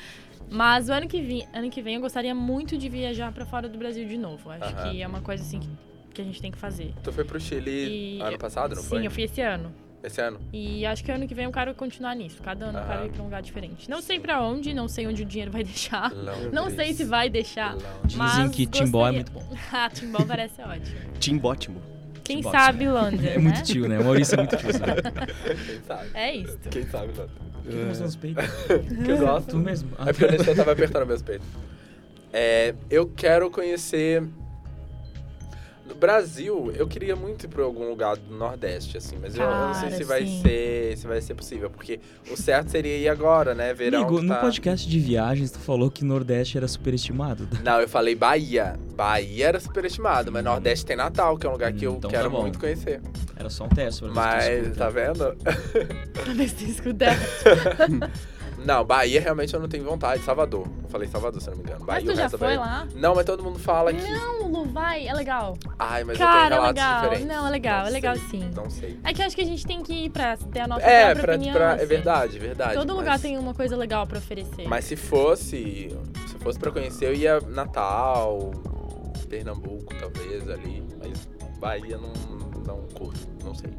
Mas o ano que, vem, ano que vem eu gostaria muito de viajar pra fora do Brasil de novo. Acho Aham. que é uma coisa assim que, que a gente tem que fazer. Tu foi pro Chile E- ano passado, não Sim, foi? eu fui esse ano. Esse ano? E acho que ano que vem eu quero continuar nisso. Cada ano eu Aham. quero ir pra um lugar diferente. Não sei pra onde, não sei onde o dinheiro vai deixar. Londres. Não sei se vai deixar. Londres. Dizem Mas que Timbó é muito bom. ah, Timbó parece ótimo. Tim ótimo. Quem Timbó, sabe Londres, É né? muito tio, né? O Maurício é muito tio, sabe? Quem sabe? É isso. Quem sabe, Londres? Que mostrando os peitos? Que eu gosto. Tu mesmo. É porque eu eu tava apertando meus peitos. É, eu quero conhecer. Brasil, eu queria muito ir pra algum lugar do Nordeste, assim, mas eu, eu não sei Cara, se vai sim. ser se vai ser possível, porque o certo seria ir agora, né? Verão. Amigo, que no tá- podcast de viagens, tu falou que Nordeste era superestimado. Não, eu falei Bahia. Bahia era superestimado, mas Nordeste tem Natal, que é um lugar que eu Então tá quero bom. muito conhecer. Era só um teste pra Mas, tá vendo? Se tu escutar. Não, Bahia realmente eu não tenho vontade. Salvador. Eu falei Salvador, se não me engano. Mas Bahia, tu o já foi Bahia. lá? Não, mas todo mundo fala que. Não, Lu, vai, é legal. Ai, mas Cara, eu é tenho relatos legal. diferentes. Não, é legal, Não é legal sei, sim. Não sei. É que eu acho que a gente tem que ir pra ter a nossa É, própria pra, opinião. pra- é assim. verdade, verdade. Todo mas- lugar tem uma coisa legal pra oferecer. Mas se fosse. Se fosse pra conhecer, eu ia Natal, Pernambuco, talvez, ali. Mas Bahia não, não curto, não sei.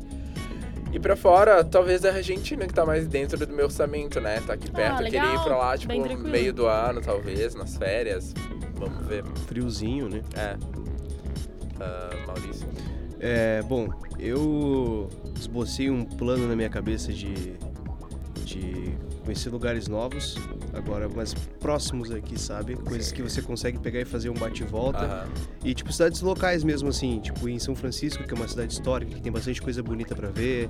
E pra fora, talvez a Argentina, que tá mais dentro do meu orçamento, né? Tá aqui perto. eu queria ir Ah, pra lá, tipo, no meio do ano, talvez, nas férias. Vamos ver. Friozinho, né? É. Ah, Maurício. É, bom, eu esbocei um plano na minha cabeça de, de conhecer lugares novos, agora mais próximos aqui, sabe? Coisas que você consegue pegar e fazer um bate-volta. E, tipo, cidades locais mesmo, assim, tipo, em São Francisco, que é uma cidade histórica, que tem bastante coisa bonita pra ver.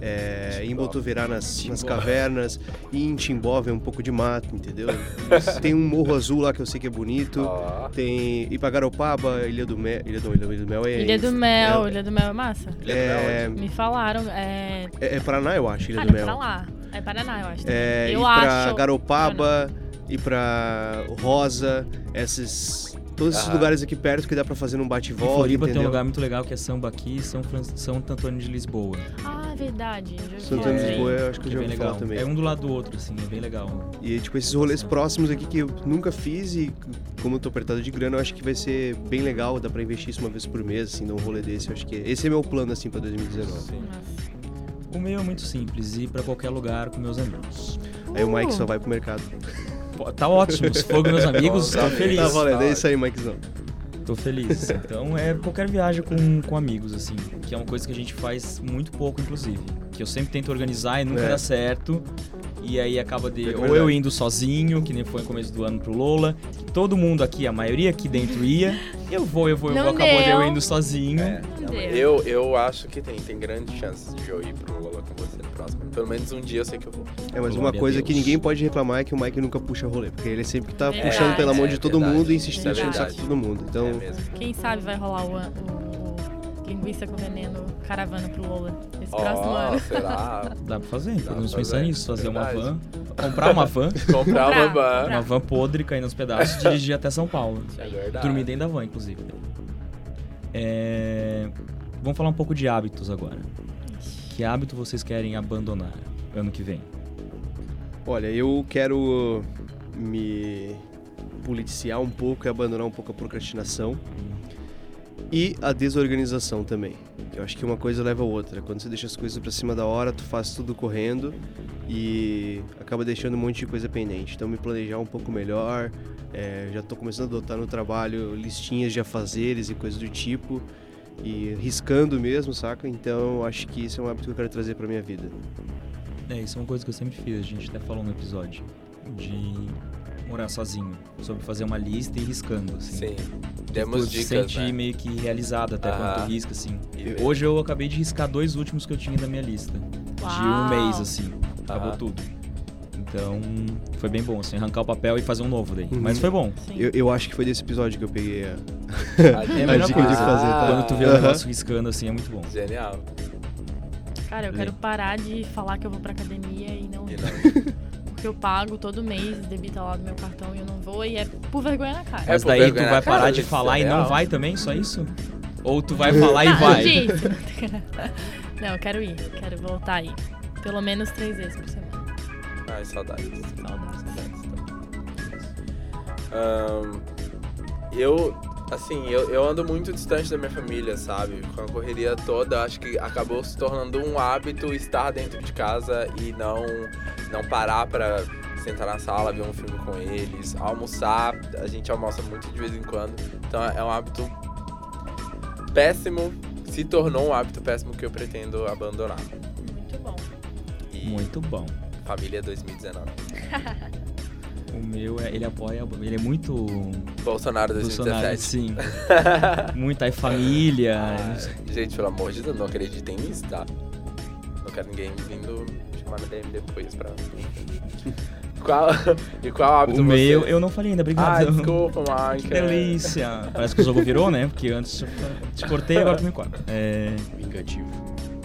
É, em. Botuverá, nas, nas cavernas. E em Timbó, ver um pouco de mato, entendeu? tem um morro azul lá que eu sei que é bonito. Ó. Tem Ipagaropaba, Ilha do Mel. Ilha do, Ilha do Mel é. Ilha do Mel, é- Ilha do Mel é massa? Ilha do Mel, É, Me falaram, é... é, é Paraná, eu acho, Ilha Ah, do é Mel. pra lá. É Paraná, eu acho. É, eu ir acho. pra Garopaba, ir pra Rosa, esses. Todos esses Aham. lugares aqui perto que dá pra fazer num bate-volta. Floripa tem um entendeu? lugar muito legal que é Samba aqui e São, Fran... São Antônio de Lisboa. Ah, Ah, verdade. eu já Santana falar de. Lisboa, eu acho que eu Que já é bem ouvi falar legal. também. É um do lado do outro, assim, é bem legal. E, tipo, esses rolês próximos aqui que eu nunca fiz e como eu tô apertado de grana, eu acho que vai ser bem legal, dá pra investir isso uma vez por mês, assim, dar um rolê desse. Eu acho que esse é meu plano, assim, pra 2019. Sim. Nossa. O meu é muito simples, ir pra qualquer lugar com meus amigos. Aí o Mike Uh, só vai pro mercado. Pô, tá ótimo, se for com meus amigos, Tá tô feliz. Tá valendo, Tá é isso aí, Mikezão. Tô feliz. Então é qualquer viagem com, com amigos, assim. Que é uma coisa que a gente faz muito pouco, inclusive. Que eu sempre tento organizar e nunca É. dá certo. E aí acaba de. É ou eu indo sozinho, que nem foi no começo do ano pro Lola. Que todo mundo aqui, a maioria aqui dentro ia. Eu vou, eu vou, eu Não vou. Acabou de eu indo sozinho. É, eu, eu acho que tem, tem grandes chances de eu ir pro Lola com você no próximo. Pelo menos um dia eu sei que eu vou. É, mas uma coisa Deus. que ninguém pode reclamar é que o Mike nunca puxa rolê, porque ele é sempre que tá Verdade. puxando pela mão de É todo verdade. mundo e insistindo Isso é enchendo o saco de todo mundo. Então, É. Quem sabe vai rolar o, o linguiça com veneno caravana pro Lola esse Ó, próximo ano. será? Dá pra fazer, podemos pensar nisso, fazer uma verdade. van. Comprar uma van, Comprar uma van. uma van podre, cair nos pedaços e dirigir até São Paulo. É verdade. Dormir dentro da van, inclusive. É, Vamos falar um pouco de hábitos agora. Que hábito vocês querem abandonar ano que vem? olha, eu quero me policiar um pouco e abandonar um pouco a procrastinação e a desorganização também. Eu acho que uma coisa leva a outra. Quando você deixa as coisas pra cima da hora, tu faz tudo correndo e acaba deixando um monte de coisa pendente. Então me planejar um pouco melhor. é, já tô começando a adotar no trabalho listinhas de afazeres e coisas do tipo e riscando mesmo, saca? Então acho que isso é um hábito que eu quero trazer pra minha vida. É, isso é uma coisa que eu sempre fiz, a gente até falou no episódio. De morar sozinho. Sobre fazer uma lista e ir riscando, assim. Sim. Tu Demos se dicas, sente né? meio que realizado até quando Aham. tu risca, assim. E- Hoje eu acabei de riscar dois últimos que eu tinha da minha lista. De um Uau. mês, assim. Acabou Aham. tudo. Então, foi bem bom, assim, arrancar o papel e fazer um novo daí. Uhum. Mas foi bom. Eu, eu acho que foi desse episódio que eu peguei a, a melhor dica de coisa. fazer, tá? Quando tu vê o Aham. negócio riscando, assim, é muito bom. Genial. Cara, eu Lê. quero parar de falar que eu vou pra academia e não E não- Porque eu pago todo mês, debita lá do meu cartão e eu não vou e é por vergonha na cara. É Mas daí tu vai cara, parar de isso falar é e não vai também, só isso? Ou tu vai falar e vai? Não, eu quero ir. Quero voltar aí. Pelo menos três vezes por semana. Ai, saudades. Saudades. Ahn, eu, assim, eu, eu ando muito distante da minha família, sabe? Com a correria toda, acho que acabou se tornando um hábito estar dentro de casa e não, não parar pra sentar na sala, ver um filme com eles, almoçar. A gente almoça muito de vez em quando. Então é um hábito péssimo. Se tornou um hábito péssimo que eu pretendo abandonar. Muito bom. E Muito bom. família 2019. O meu, é, ele apoia, ele é muito Bolsonaro Bolsonaro, 2017. sim. Muito aí família. Ah, gente, pelo amor de Deus, não acreditem nisso, tá? Não quero ninguém vindo chamar na DM depois pra. qual, e qual hábito o meu, você... eu não falei ainda, obrigado. Ah, desculpa, Mike. Que delícia. Parece que o jogo virou, né? Porque antes eu te cortei, agora tu me corta. É, vingativo.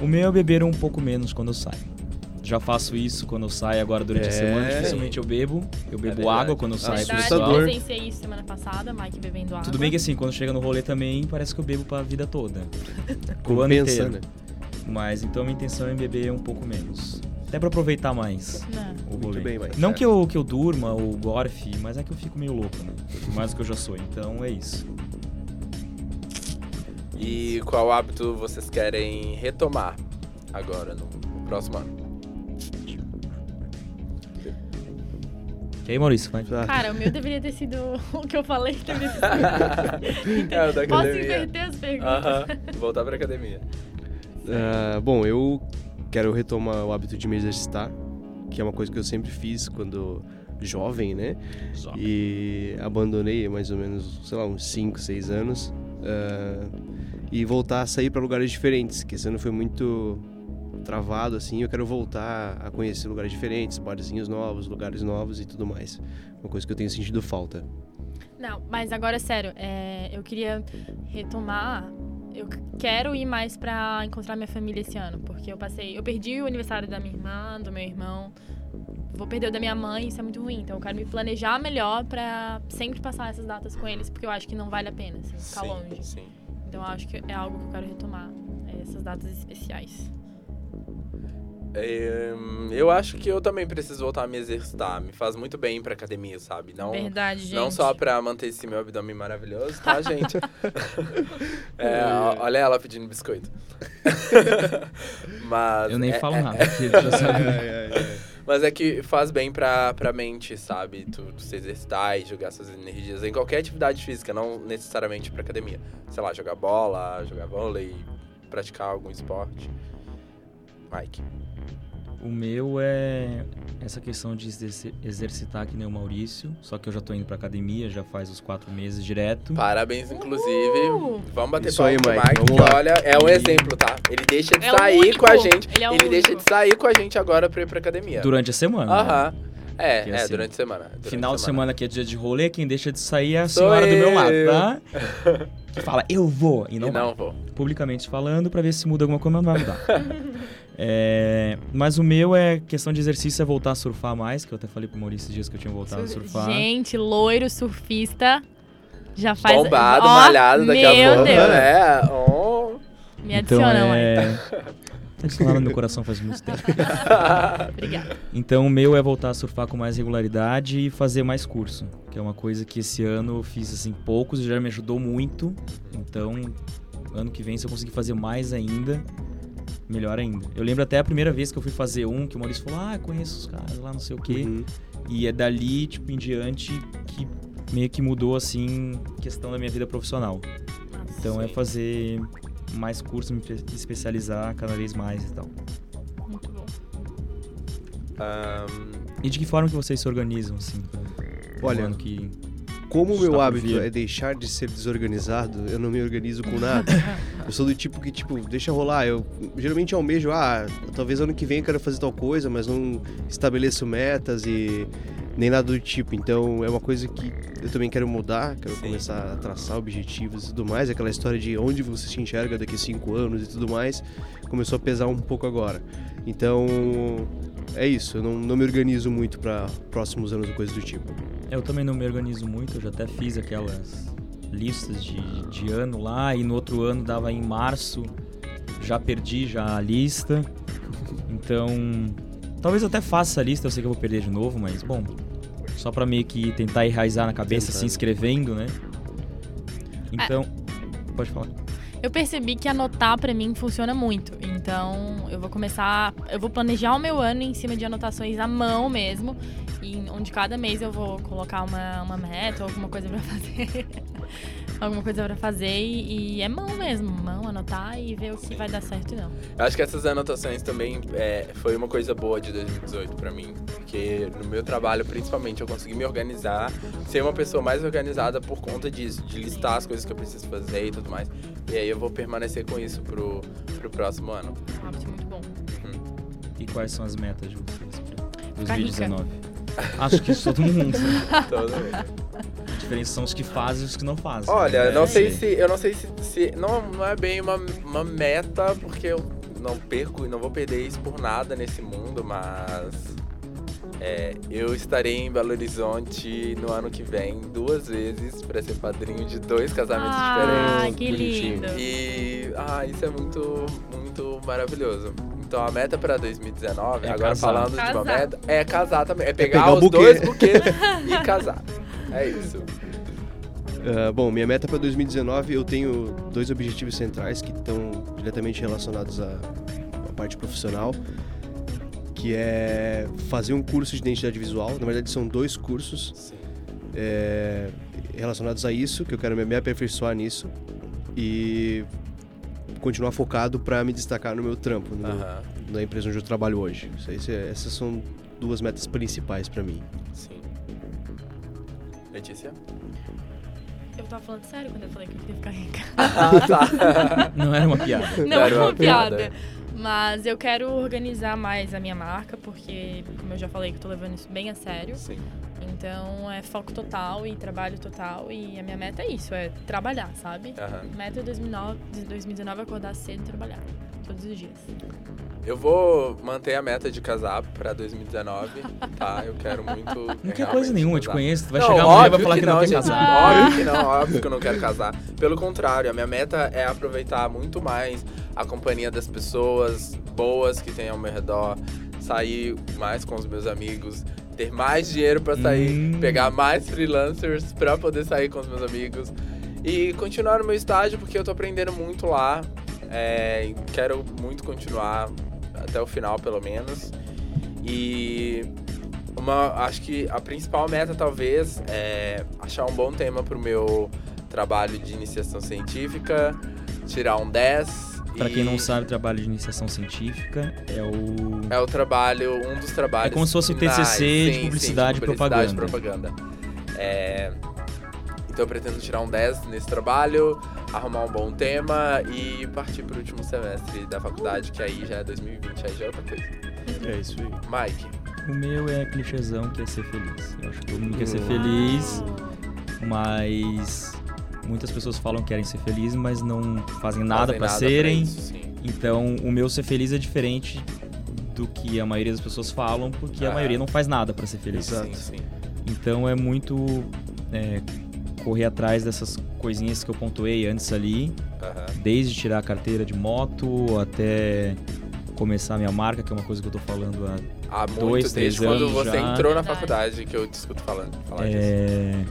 o meu é beber um pouco menos quando eu saio. Já faço isso quando eu saio agora durante a É. semana. Dificilmente eu bebo. Eu bebo verdade. água quando eu saio o pessoal. assustador. presenciei isso semana passada, Mike bebendo água. Tudo bem que assim, quando chega no rolê também, parece que eu bebo pra vida toda. Pro ano inteiro. né? Mas então minha intenção é beber um pouco menos. Até pra aproveitar mais Não. o rolê. bem. Não que eu, que eu durma ou gorfe, mas é que eu fico meio louco, né? Mais do que eu já sou. Então é isso. E qual hábito vocês querem retomar agora, no, próximo ano? E aí, Maurício, vai. Ah, Cara, o meu deveria ter sido o que eu falei que deveria ter sido. É, o da Posso academia. inverter as perguntas? Aham, voltar pra academia. Ah, bom, eu quero retomar o hábito de me exercitar, que é uma coisa que eu sempre fiz quando jovem, né? E abandonei mais ou menos, sei lá, uns 5, 6 anos. Ah, e voltar a sair para lugares diferentes, que esse ano foi muito travado, assim. Eu quero voltar a conhecer lugares diferentes, barzinhos novos, lugares novos e tudo mais. Uma coisa que eu tenho sentido falta. Não, mas agora, sério, é, eu queria retomar. Eu quero ir mais pra encontrar minha família esse ano, porque eu passei. Eu perdi o aniversário da minha irmã, do meu irmão. Vou perder o da minha mãe, isso é muito ruim. Então eu quero me planejar melhor pra sempre passar essas datas com eles, porque eu acho que não vale a pena, assim, ficar sim, longe. sim. Então eu acho que é algo que eu quero retomar, é essas datas especiais. É, eu acho que eu também preciso voltar a me exercitar. Me faz muito bem pra academia, sabe? Não, Verdade, gente. não só pra manter esse meu abdômen maravilhoso, tá, gente? É, olha ela pedindo biscoito. Mas. Eu nem é- falo é- nada. É, é, é. Mas é que faz bem pra, pra mente, sabe? Tu, tu se exercitar e jogar suas energias em qualquer atividade física, não necessariamente pra academia. Sei lá, jogar bola, jogar vôlei, praticar algum esporte. Mike. O meu é essa questão de exerci- exercitar que nem o Maurício, só que eu já tô indo pra academia, já faz uns quatro meses direto. Parabéns, inclusive. Uhul! Vamos bater Isso palma aí, pro Mike, Mike, vamos olha, é um E- exemplo, tá? Ele deixa de É sair único, com a gente. ele é o deixa de sair com a gente agora pra ir pra academia. Durante a semana. né? Aham. É, Que é, assim, durante a semana. durante Final de semana que é dia de rolê, quem deixa de sair é a Sou senhora do meu lado, eu. tá? Que fala, eu vou, e E não, não, vai. vou. Publicamente falando, pra ver se muda alguma coisa, mas não vai mudar. É, mas o meu é questão de exercício, é voltar a surfar mais, que eu até falei pro Maurício esses dias que eu tinha voltado a surfar. Gente, loiro surfista já faz. Bombado, Ó, malhado daqui a pouco. Deus. É, oh. Me Então adiciona, mãe. é... Tá adicionado no meu coração faz muito tempo. Obrigada. Então o meu é voltar a surfar com mais regularidade e fazer mais curso, que é uma coisa que esse ano eu fiz assim poucos e já me ajudou muito. Então, ano que vem se eu conseguir fazer mais ainda, melhor ainda. Eu lembro até a primeira vez que eu fui fazer um, que o Maurício falou: "Ah, conheço os caras lá, não sei o quê". Uhum. E é dali, tipo, em diante que meio que mudou assim a questão da minha vida profissional. Então é Sim. fazer mais curso, me espe- especializar cada vez mais e tal. Muito bom. Ahn, E de que forma que vocês se organizam assim? pra- pro Olha, que Como o meu hábito é deixar de ser desorganizado, eu não me organizo com nada. eu sou do tipo que, tipo, deixa rolar. Eu geralmente almejo, ah, talvez ano que vem eu quero fazer tal coisa, mas não estabeleço metas e nem nada do tipo. Então é uma coisa que eu também quero mudar, quero Sim. começar a traçar objetivos e tudo mais. Aquela história de onde você se enxerga daqui a cinco anos e tudo mais, começou a pesar um pouco agora. Então é isso, eu não, não me organizo muito para próximos anos ou coisa do tipo. Eu também não me organizo muito, eu já até fiz aquelas listas de, de ano lá e no outro ano dava em março, já perdi já a lista. Então, talvez eu até faça a lista, eu sei que eu vou perder de novo, mas bom, só pra meio que tentar enraizar na cabeça, se inscrevendo, né? Então, pode falar. Eu percebi que anotar pra mim funciona muito. Então, eu vou começar. Eu vou planejar o meu ano em cima de anotações à mão mesmo. E onde cada mês eu vou colocar uma, uma meta ou alguma coisa pra fazer. alguma coisa pra fazer. E, e é mão mesmo. Mão, anotar e ver o que Sim. vai dar certo e não. Eu acho que essas anotações também é, foi uma coisa boa de 2018 pra mim. Porque no meu trabalho, principalmente, eu consegui me organizar, ser uma pessoa mais organizada por conta disso, de listar as coisas que eu preciso fazer e tudo mais. E aí eu vou permanecer com isso pro, pro próximo ano. Um hábito muito bom. E quais são as metas de vocês para Ficar rica. 2019? Acho que isso todo mundo. Todo mundo. Diferença são os que fazem e os que não fazem. Olha, né? não sei É, se. Eu não sei se. se- não, não é bem uma, uma meta, porque eu não perco e não vou perder isso por nada nesse mundo, mas. é, eu estarei em Belo Horizonte no ano que vem duas vezes pra ser padrinho de dois casamentos Ah, diferentes. que bonitinho. lindo. E ah, isso é muito, muito maravilhoso. Então a meta pra 2019, É agora casar. falando de uma Casar. meta, é casar também. É pegar, pegar o os buquê. dois buquês e casar. É isso. Ah, bom, minha meta para 2019 eu tenho dois objetivos centrais que estão diretamente relacionados à, à parte profissional, que é fazer um curso de identidade visual. Na verdade, são dois cursos é, relacionados a isso, que eu quero me, aperfeiçoar nisso e continuar focado para me destacar no meu trampo, no na empresa onde eu trabalho hoje. Isso é- essas são duas metas principais para mim. Sim. Letícia? Eu tava falando sério quando eu falei que eu queria ficar rica. Ah, tá. Não era uma piada. Não, Era é uma uma piada. piada. Mas eu quero organizar mais a minha marca, porque, como eu já falei, que eu tô levando isso bem a sério. Sim. Então é foco total e trabalho total. E a minha meta é isso, é trabalhar, sabe? Aham. Meta de 2009, de 2019 é acordar cedo e trabalhar. Todos os dias. Eu vou manter a meta de casar pra 2019, tá? Eu quero muito. Não quer coisa nenhuma, eu te casar. conheço. Tu vai Não, chegar amanhã e vai falar que, não, quer gente. casar. Óbvio que não, óbvio que eu não quero casar. Pelo contrário, a minha meta é aproveitar muito mais a companhia das pessoas boas que tem ao meu redor, sair mais com os meus amigos, ter mais dinheiro pra sair, Hum. pegar mais freelancers pra poder sair com os meus amigos e continuar no meu estágio porque eu tô aprendendo muito lá. É, quero muito continuar até o final, pelo menos. E uma, acho que a principal meta talvez é achar um bom tema pro meu trabalho de iniciação científica, tirar um 10. Pra e quem não sabe, trabalho de iniciação científica é o. É o trabalho, um dos trabalhos. É como se fosse o TCC de sim, publicidade sim, e de publicidade propaganda. É, então eu pretendo tirar um 10 nesse trabalho, arrumar um bom tema e partir pro último semestre da faculdade, que aí já é 2020, aí já é outra coisa. É isso aí. Mike, O meu é clichêzão que é ser feliz. Eu acho que todo mundo quer ser feliz, mas muitas pessoas falam que querem ser felizes, mas não fazem nada pra nada serem. isso, sim. Então, o meu ser feliz é diferente do que a maioria das pessoas falam, porque a Ah. maioria não faz nada pra ser feliz. Sim, sim. Então, é muito é, correr atrás dessas coisinhas que eu pontuei antes ali, Aham. desde tirar a carteira de moto até começar a minha marca, que é uma coisa que eu tô falando há Há muito, Dois, desde três quando anos você já. entrou na faculdade que eu te escuto falando. Falar disso. É...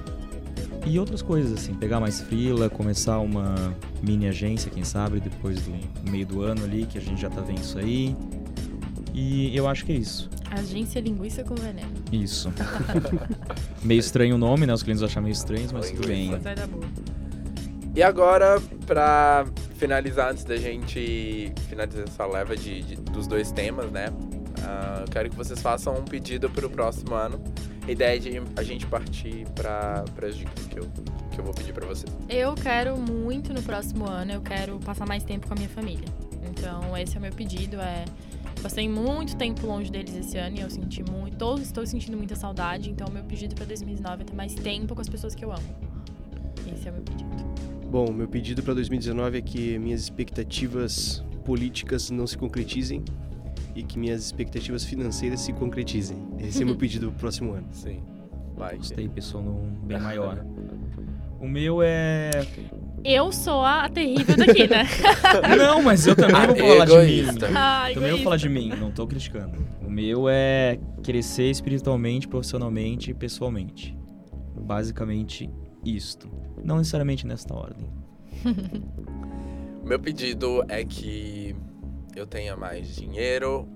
E outras coisas, assim, pegar mais frila, começar uma mini agência, quem sabe, depois do meio do ano ali, que a gente já tá vendo isso aí. E eu acho que é isso. Agência Linguiça com Veneno. Isso. meio estranho o nome, né? Os clientes vão achar meio estranhos, mas tudo bem. Vai dar boa. E agora, pra finalizar, antes da gente finalizar essa leva de, de- dos dois temas, né? ah, eu quero que vocês façam um pedido pro próximo ano. A ideia é de a gente partir para as dicas que eu, que eu vou pedir pra vocês. Eu quero muito no próximo ano, eu quero passar mais tempo com a minha família. Então, esse é o meu pedido, é... Passei muito tempo longe deles esse ano e eu senti muito... Todos estou sentindo muita saudade, então o meu pedido pra 2019 é ter mais tempo com as pessoas que eu amo. Esse é o meu pedido. Bom, meu pedido para 2019 é que minhas expectativas políticas não se concretizem e que minhas expectativas financeiras se concretizem. Esse é meu pedido pro próximo ano. Sim. Vai. Gostei, pessoal, num bem maior. O meu é. Eu sou a terrível daqui, né? Não, mas eu também Ah, vou falar de mim. Ai, Também vou falar de mim, não tô criticando. O meu é crescer espiritualmente, profissionalmente e pessoalmente. Basicamente isto. Não necessariamente nesta ordem. Meu pedido é que eu tenha mais dinheiro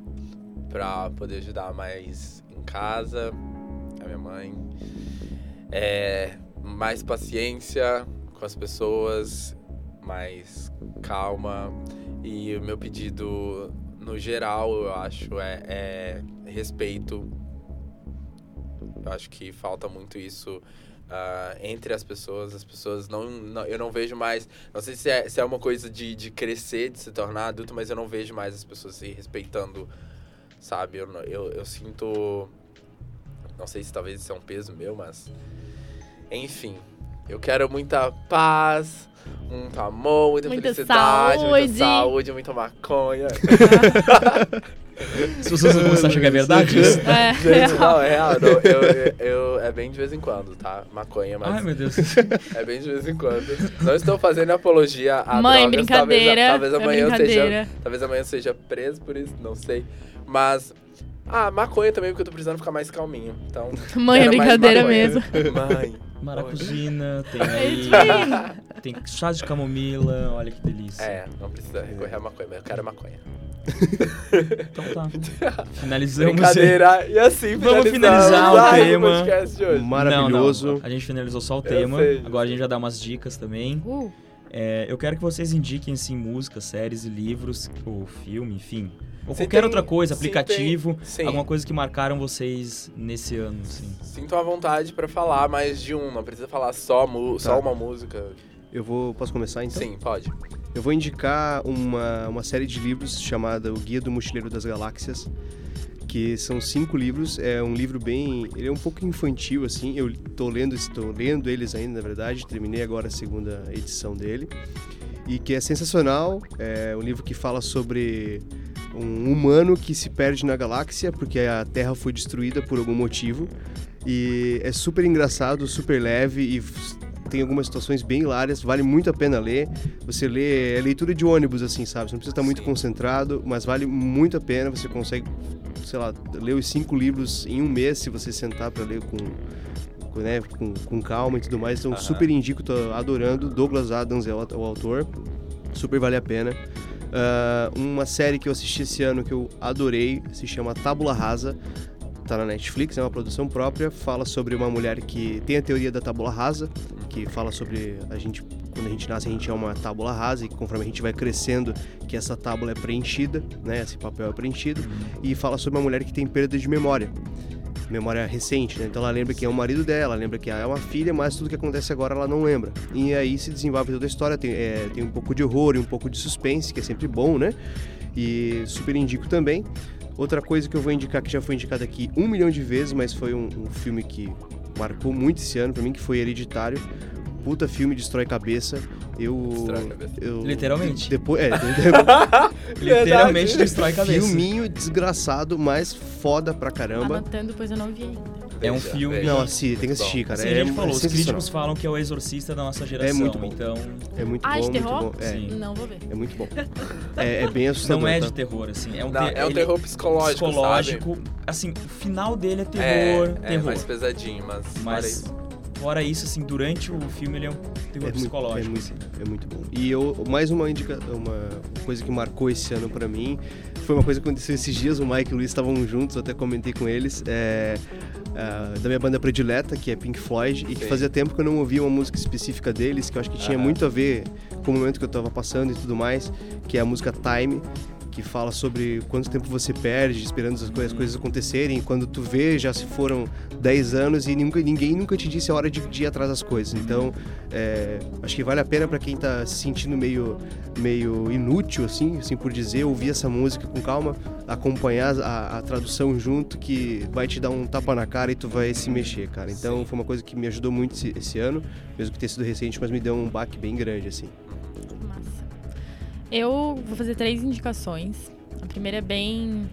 pra poder ajudar mais em casa, a minha mãe. É, mais paciência com as pessoas, mais calma. E o meu pedido, no geral, eu acho, é, é respeito. Eu acho que falta muito isso ah, entre as pessoas. As pessoas não, não- Eu não vejo mais. Não sei se é, se é uma coisa de, de crescer, de se tornar adulto, mas eu não vejo mais as pessoas se respeitando, sabe? Eu, eu, eu sinto. Não sei se talvez isso é um peso meu, mas. Enfim. Eu quero muita paz, muito amor, muita, Muita felicidade, muita saúde. saúde, muita maconha. Se vocês vão começar a chegar a verdade, isso. É, Gente, não, é real. não, eu, eu, eu- é bem de vez em quando, tá? Maconha, mas. Ai, meu Deus. É bem de vez em quando. Não estou fazendo apologia a Mãe, drogas. brincadeira. Talvez, talvez é amanhã eu brincadeira. seja, talvez amanhã eu seja preso por isso, não sei. Mas ah, maconha também porque eu tô precisando ficar mais calminho. Então, Mãe, é brincadeira mesmo. Mãe. Maracujina, tem aí. Tem chá de camomila, olha que delícia. É, não precisa recorrer a maconha, mas eu quero maconha. Então tá. Finalizamos. Brincadeira. E assim, Vamos finalizar o tema. podcast de hoje. Maravilhoso. Não, não. A gente finalizou só o tema. Agora a gente vai dar umas dicas também. Uh, É, eu quero que vocês indiquem assim, músicas, séries e livros, ou filme, enfim. Ou qualquer tem- outra coisa, aplicativo, tem- sim. alguma coisa que marcaram vocês nesse ano, assim. Sinto à vontade pra falar mais de um, não precisa falar só, mu só uma música. Eu vou. Posso começar então? Sim, pode. Eu vou indicar uma, uma série de livros chamada O Guia do Mochileiro das Galáxias, que são cinco livros. É um livro bem, ele é um pouco infantil assim. Eu tô lendo, estou lendo eles ainda, na verdade. Terminei agora a segunda edição dele e que é sensacional. É um livro que fala sobre um humano que se perde na galáxia porque a Terra foi destruída por algum motivo. E é super engraçado, super leve e tem algumas situações bem hilárias, vale muito a pena ler. Você lê, é leitura de ônibus, assim, sabe? Você não precisa estar muito Sim. concentrado, mas vale muito a pena, você consegue sei lá, ler os cinco livros em um mês se você sentar para ler com, com, né, com, com, calma e tudo mais. Então, super indico, tô adorando. Douglas Adams é o, o autor, super vale a pena. Uh, uma série que eu assisti esse ano que eu adorei se chama Tábula Rasa. Tá na Netflix, é uma produção própria, fala sobre uma mulher que tem a teoria da tábula rasa, que fala sobre a gente quando a gente nasce a gente é uma tábula rasa e conforme a gente vai crescendo que essa tábula é preenchida, né, esse papel é preenchido. E fala sobre uma mulher que tem perda de memória. Memória recente, né? Então ela lembra que é o marido dela, lembra que é uma filha, mas tudo que acontece agora ela não lembra. E aí se desenvolve toda a história, tem, é, tem um pouco de horror e um pouco de suspense, que é sempre bom, né? E super indico também. Outra coisa que eu vou indicar, que já foi indicado aqui um milhão de vezes, mas foi um, um filme que marcou muito esse ano para mim, que foi Hereditário. Puta filme, destrói cabeça. Eu. Destrói cabeça. Eu, Literalmente. Depois, é, Literalmente destrói cabeça. Filminho desgraçado, mas foda pra caramba. Anotando, pois eu não vi ainda. É um filme. Não, assim, tem que assistir, cara. Sim, é, a gente falou, os críticos falam que é o exorcista da nossa geração. É muito bom. Então. É muito ah, bom. de terror? Muito bom. É. Sim. Não, vou ver. É muito bom. É, é bem assustador. Não é tá? de terror, assim. É um, Não, te... é um terror psicológico. Psicológico. Sabe? Assim, o final dele é terror. É, terror. é mais pesadinho, mas. Mas. Fora isso, assim, durante o filme ele é um terror é psicológico. Muito, é, muito, é muito bom. E eu, mais uma, indica, uma coisa que marcou esse ano para mim foi uma coisa que aconteceu esses dias. O Mike e o Luiz estavam juntos, eu até comentei com eles. É, uh, da minha banda predileta, que é Pink Floyd, e que fazia tempo que eu não ouvia uma música específica deles, que eu acho que tinha muito a ver com o momento que eu estava passando e tudo mais, que é a música Time que fala sobre quanto tempo você perde esperando as coisas, as coisas acontecerem, quando tu vê, já se foram 10 anos e nunca, ninguém nunca te disse a hora de, de ir atrás das coisas. Então, é, acho que vale a pena para quem tá se sentindo meio, meio inútil, assim, assim por dizer, ouvir essa música com calma, acompanhar a, a tradução junto, que vai te dar um tapa na cara e tu vai se mexer, cara. Então, foi uma coisa que me ajudou muito esse, esse ano, mesmo que tenha sido recente, mas me deu um baque bem grande, assim. Eu vou fazer três indicações. A primeira é bem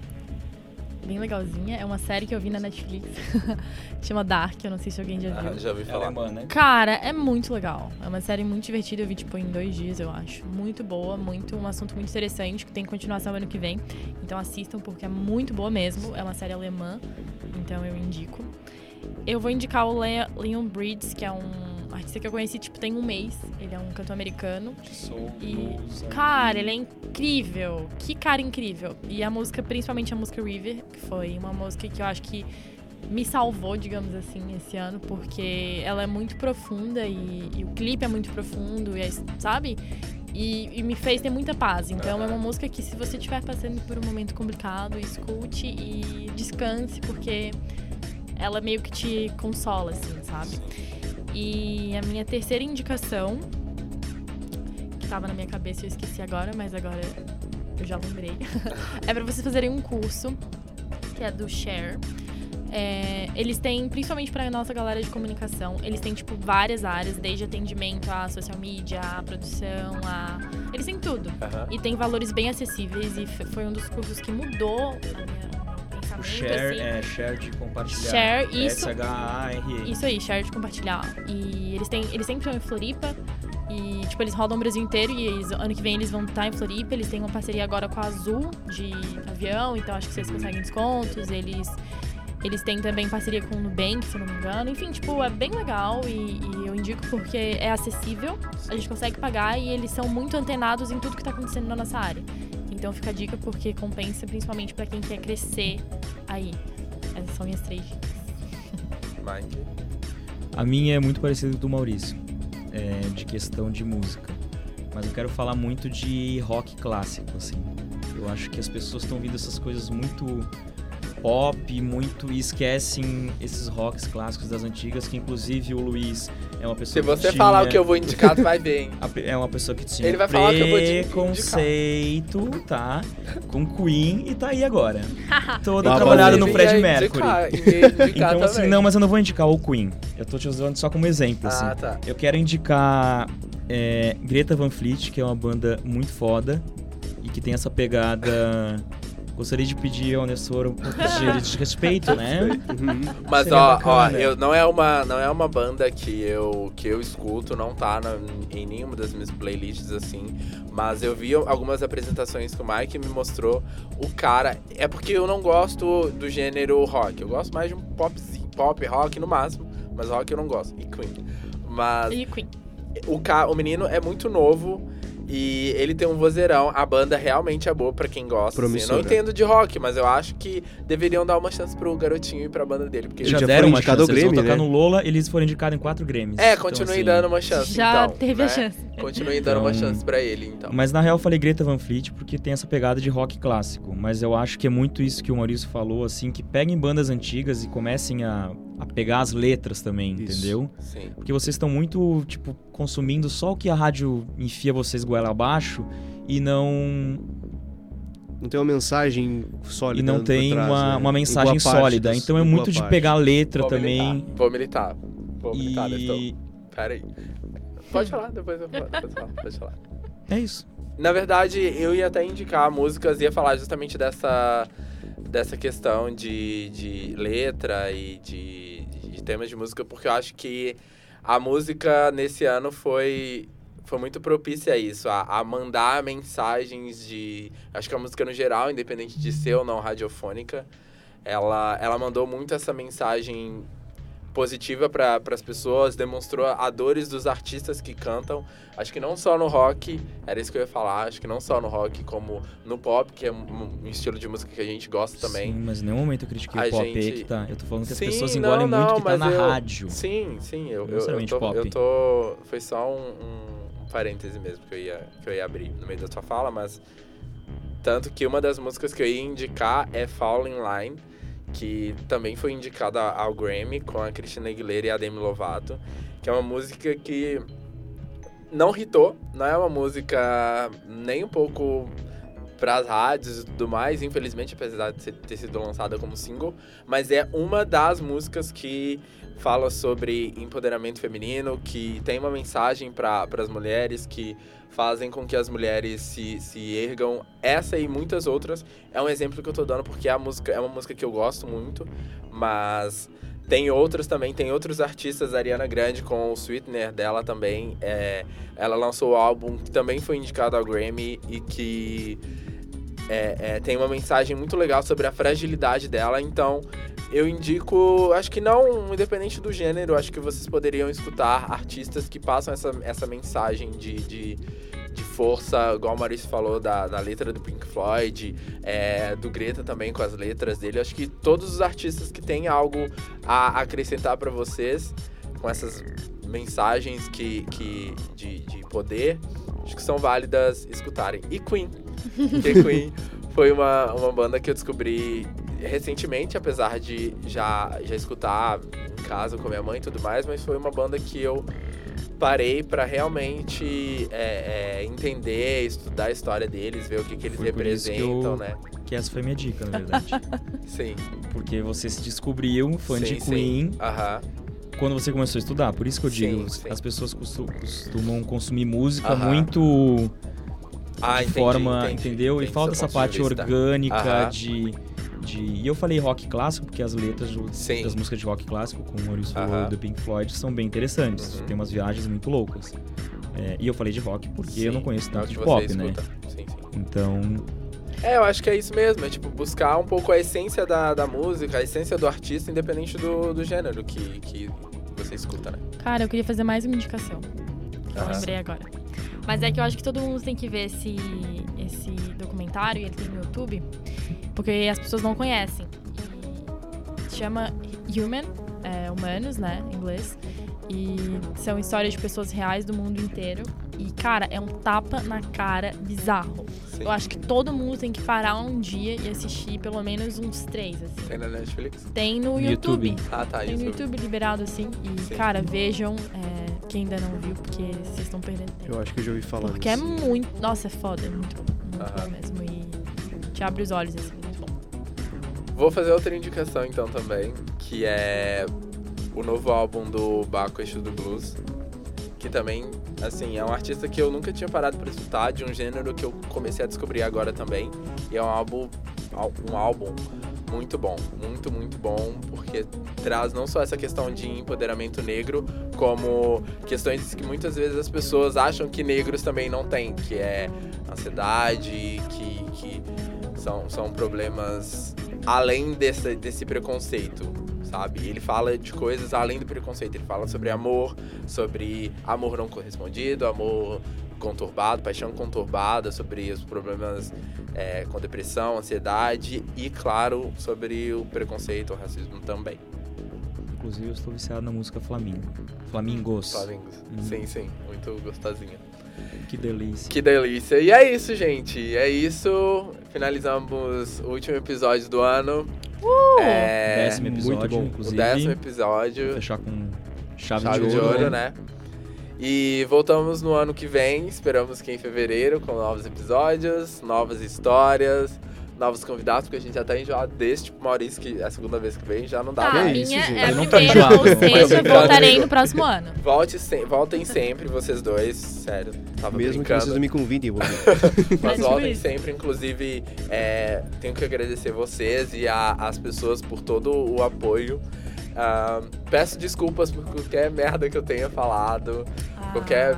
bem legalzinha. É uma série que eu vi na Netflix. Chama Dark, eu não sei se alguém já viu. Ah, já ouvi falar. É alemã, né? Cara, é muito legal. É uma série muito divertida. Eu vi, tipo, em dois dias, eu acho. Muito boa, muito um assunto muito interessante, que tem continuação ano que vem. Então assistam, porque é muito boa mesmo. É uma série alemã, então eu indico. Eu vou indicar o Leon Bridges, que é um artista que eu conheci, tipo, tem um mês. Ele é um cantor americano. Soul, e, cara, ele é incrível. Que cara incrível. E a música, principalmente a música River, que foi uma música que eu acho que me salvou, digamos assim, esse ano, porque ela é muito profunda e, e o clipe é muito profundo, e é, sabe? E, e, me fez ter muita paz. Então é uma música que se você estiver passando por um momento complicado, escute e descanse, porque ela meio que te consola, assim, sabe? E a minha terceira indicação, que estava na minha cabeça e eu esqueci agora, mas agora eu já lembrei, é para vocês fazerem um curso que é do Share. É, eles têm, principalmente para nossa galera de comunicação, eles têm, tipo, várias áreas, desde atendimento a social media, a produção, a... Eles têm tudo. Uhum. E tem valores bem acessíveis e foi um dos cursos que mudou a minha o share assim. é share de compartilhar. Share, isso. S-H-A-R-E. Isso aí, share de compartilhar. E eles, têm, eles sempre estão em Floripa. E, tipo, eles rodam o Brasil inteiro e eles, ano que vem eles vão estar em Floripa. Eles têm uma parceria agora com a Azul de avião, então acho que vocês conseguem descontos. Eles, eles têm também parceria com o Nubank, se eu não me engano. Enfim, tipo, é bem legal e, e eu indico porque é acessível, a gente consegue pagar e eles são muito antenados em tudo que está acontecendo na nossa área. Então fica a dica porque compensa principalmente para quem quer crescer aí. Essas são minhas três dicas. Mike. A minha é muito parecida com do Maurício, é, de questão de música. Mas eu quero falar muito de rock clássico, assim. Eu acho que as pessoas estão ouvindo essas coisas muito pop muito e esquecem esses rocks clássicos das antigas, que inclusive o Luiz é uma pessoa Se você que falar tinha... o que eu vou indicar, tu vai ver, hein? É uma pessoa que tinha Ele vai falar que eu vou preconceito, tá? Com Queen e tá aí agora. Toda Mas trabalhada você no Fred Mercury. indicar, Então, assim, também. não, mas eu não vou indicar o Queen. Eu tô te usando só como exemplo, assim. Ah, tá. Eu quero indicar é, Greta Van Fleet, que é uma banda muito foda e que tem essa pegada Gostaria de pedir ao Nessor um pouco de, de respeito, né? Uhum. Mas Seria ó, ó, eu, não, é uma, não é uma banda que eu, que eu escuto, não tá na- em nenhuma das minhas playlists assim. Mas eu vi algumas apresentações que o Mike me mostrou. O cara. É porque eu não gosto do gênero rock. Eu gosto mais de um pop, pop rock no máximo. Mas rock eu não gosto. E Queen. Mas E Queen. o, ca... o menino é muito novo e ele tem um vozeirão. A banda realmente é boa pra quem gosta. assim. Eu não entendo de rock, mas eu acho que deveriam dar uma chance pro garotinho e pra banda dele. Porque Ele Já, já deram uma chance. ao eles vão tocar né? no Lola, eles foram indicados em quatro Grammys. É, Então, continue assim, dando uma chance. Já então, teve né? a chance. Continue dando uma Então- chance pra ele, então. Mas na real eu falei Greta Van Fleet porque tem essa pegada de rock clássico. Mas eu acho que é muito isso que o Maurício falou, assim, que peguem bandas antigas e comecem a, a pegar as letras também, Isso. entendeu? Sim. Porque vocês estão muito, tipo, consumindo só o que a rádio enfia vocês goela abaixo e não Não tem uma mensagem sólida. e não tem trás, uma, né? uma Em mensagem parte sólida. dos- Então é muito de parte. pegar a letra Vou também. militar. Vou militar. Vou militar. E Pera aí. Pode falar, depois eu falo. Pode falar, pode falar. é isso. Na verdade, eu ia até indicar músicas, ia falar justamente dessa, dessa questão de, de letra e de, de temas de música, porque eu acho que a música nesse ano foi, foi muito propícia a isso, a, a mandar mensagens de. Acho que a música no geral, independente de ser ou não radiofônica, ela, ela mandou muito essa mensagem positiva para as pessoas, demonstrou a dores dos artistas que cantam. Acho que não só no rock, era isso que eu ia falar, acho que não só no rock, como no pop, que é um, um estilo de música que a gente gosta também. Sim, mas em nenhum momento eu critiquei A o pop gente- aí que tá. Eu tô falando que as Sim, pessoas não, engolem muito não, que tá na eu- rádio. Sim, sim, eu, Não eu, eu, tô, pop. eu tô. Foi só um, um, um parêntese mesmo que eu, ia, que eu ia abrir no meio da sua fala, mas. Tanto que uma das músicas que eu ia indicar é Fall in Line, que também foi indicada ao Grammy com a Christina Aguilera e a Demi Lovato, que é uma música que não hitou, não é uma música nem um pouco pras rádios e tudo mais, infelizmente, apesar de ter sido lançada como single, mas é uma das músicas que fala sobre empoderamento feminino, que tem uma mensagem para as mulheres, que fazem com que as mulheres se, se ergam. Essa e muitas outras é um exemplo que eu tô dando porque a música é uma música que eu gosto muito, mas tem outras também, tem outros artistas, a Ariana Grande com o Sweetener dela também, é, ela lançou o álbum que também foi indicado ao Grammy e que é, é, tem uma mensagem muito legal sobre a fragilidade dela, então eu indico, acho que não, independente do gênero, acho que vocês poderiam escutar artistas que passam essa, essa mensagem de, de, de força, igual o Maurício falou, da, da letra do Pink Floyd, é, do Greta também com as letras dele. Acho que todos os artistas que têm algo a acrescentar para vocês, com essas mensagens que, que de, de poder, acho que são válidas escutarem. E Queen, porque Queen foi uma, uma banda que eu descobri recentemente, apesar de já, já escutar em casa com minha mãe e tudo mais, mas foi uma banda que eu parei pra realmente é, é, entender, estudar a história deles, ver o que, que eles isso que representam, eu- né? Que essa foi minha dica, na verdade. Sim. Porque você se descobriu um fã sim, de sim. Queen Aham. Quando você começou a estudar. Por isso que eu digo, sim. as pessoas costu- costumam consumir música Aham. muito Ah, de entendi, forma, entendi, entendeu? E entendi falta seu essa parte orgânica Aham. de, de. E eu falei rock clássico, porque as letras do- das músicas de rock clássico, como o Maurício falou, do Pink Floyd, são bem interessantes. Uhum. Tem umas viagens muito loucas. É, e eu falei de rock porque eu Sim, não conheço tanto de pop, né? escuta. Sim, sim. Então, É, eu acho que é isso mesmo. É tipo buscar um pouco a essência da, da música, a essência do artista, independente do, do gênero que, que você escuta, né? Cara, eu queria fazer mais uma indicação. que Eu Aham. lembrei agora. Mas é que eu acho que todo mundo tem que ver esse, esse documentário, e ele tem no YouTube, porque as pessoas não conhecem. E se chama Human, é, Humanos, né, em inglês. E são histórias de pessoas reais do mundo inteiro. E, cara, é um tapa na cara bizarro. Sim. Eu acho que todo mundo tem que parar um dia e assistir pelo menos uns três, assim. Tem na Netflix? Tem no No YouTube. YouTube. Ah, tá. Tem no YouTube. Liberado, assim. E, Sim. cara, vejam é, quem ainda não viu, porque vocês estão perdendo tempo. Eu acho que eu já ouvi falar Porque é muito. Nossa, é foda, é muito bom. Muito Aham. bom mesmo. E te abre os olhos, assim, muito bom. Vou fazer outra indicação então também, que é o novo álbum do Baco Exu do Blues. Que também, assim, é um artista que eu nunca tinha parado pra escutar, de um gênero que eu comecei a descobrir agora também. E é um álbum um álbum muito bom, muito, muito bom, porque traz não só essa questão de empoderamento negro, como questões que muitas vezes as pessoas acham que negros também não têm, que é ansiedade, que, que são, são problemas além desse, desse preconceito, sabe? Ele fala de coisas além do preconceito, ele fala sobre amor, sobre amor não correspondido, amor conturbado, paixão conturbada, sobre os problemas é, com depressão, ansiedade e, claro, sobre o preconceito, o racismo também. Inclusive, eu estou viciado na música Flamingo. Flamingos. Flamingos. Hum. Sim, sim. Muito gostosinha. Que delícia. Que delícia. E é isso, gente. É isso. Finalizamos o último episódio do ano. Uh! É... Décimo episódio, inclusive. O décimo episódio. Vou fechar com chave, chave de, ouro, de ouro, né? né? E voltamos no ano que vem, esperamos que em fevereiro, com novos episódios, novas histórias, novos convidados, porque a gente já tá enjoado desse, tipo Maurício, que é a segunda vez que vem, já não dá ah, mais. Minha isso, é a primeira, ou seja, voltarei no próximo ano. Volte se, voltem sempre, vocês dois, sério. Tava Mesmo brincando. que vocês me convidem, vou Mas voltem sempre, inclusive, é, tenho que agradecer vocês e a, as pessoas por todo o apoio. Uh, peço desculpas por qualquer merda que eu tenha falado, ah. qualquer,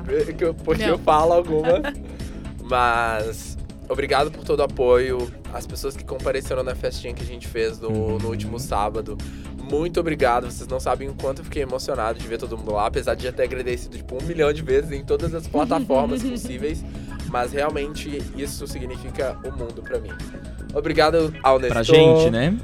porque Não. eu falo alguma. mas obrigado por todo o apoio, as pessoas que compareceram na festinha que a gente fez no, no último sábado. Muito obrigado, vocês não sabem o quanto eu fiquei emocionado de ver todo mundo lá, apesar de já ter agradecido tipo um milhão de vezes em todas as plataformas possíveis. Mas realmente isso significa o mundo para mim. Obrigado ao Nestor. Pra gente, né?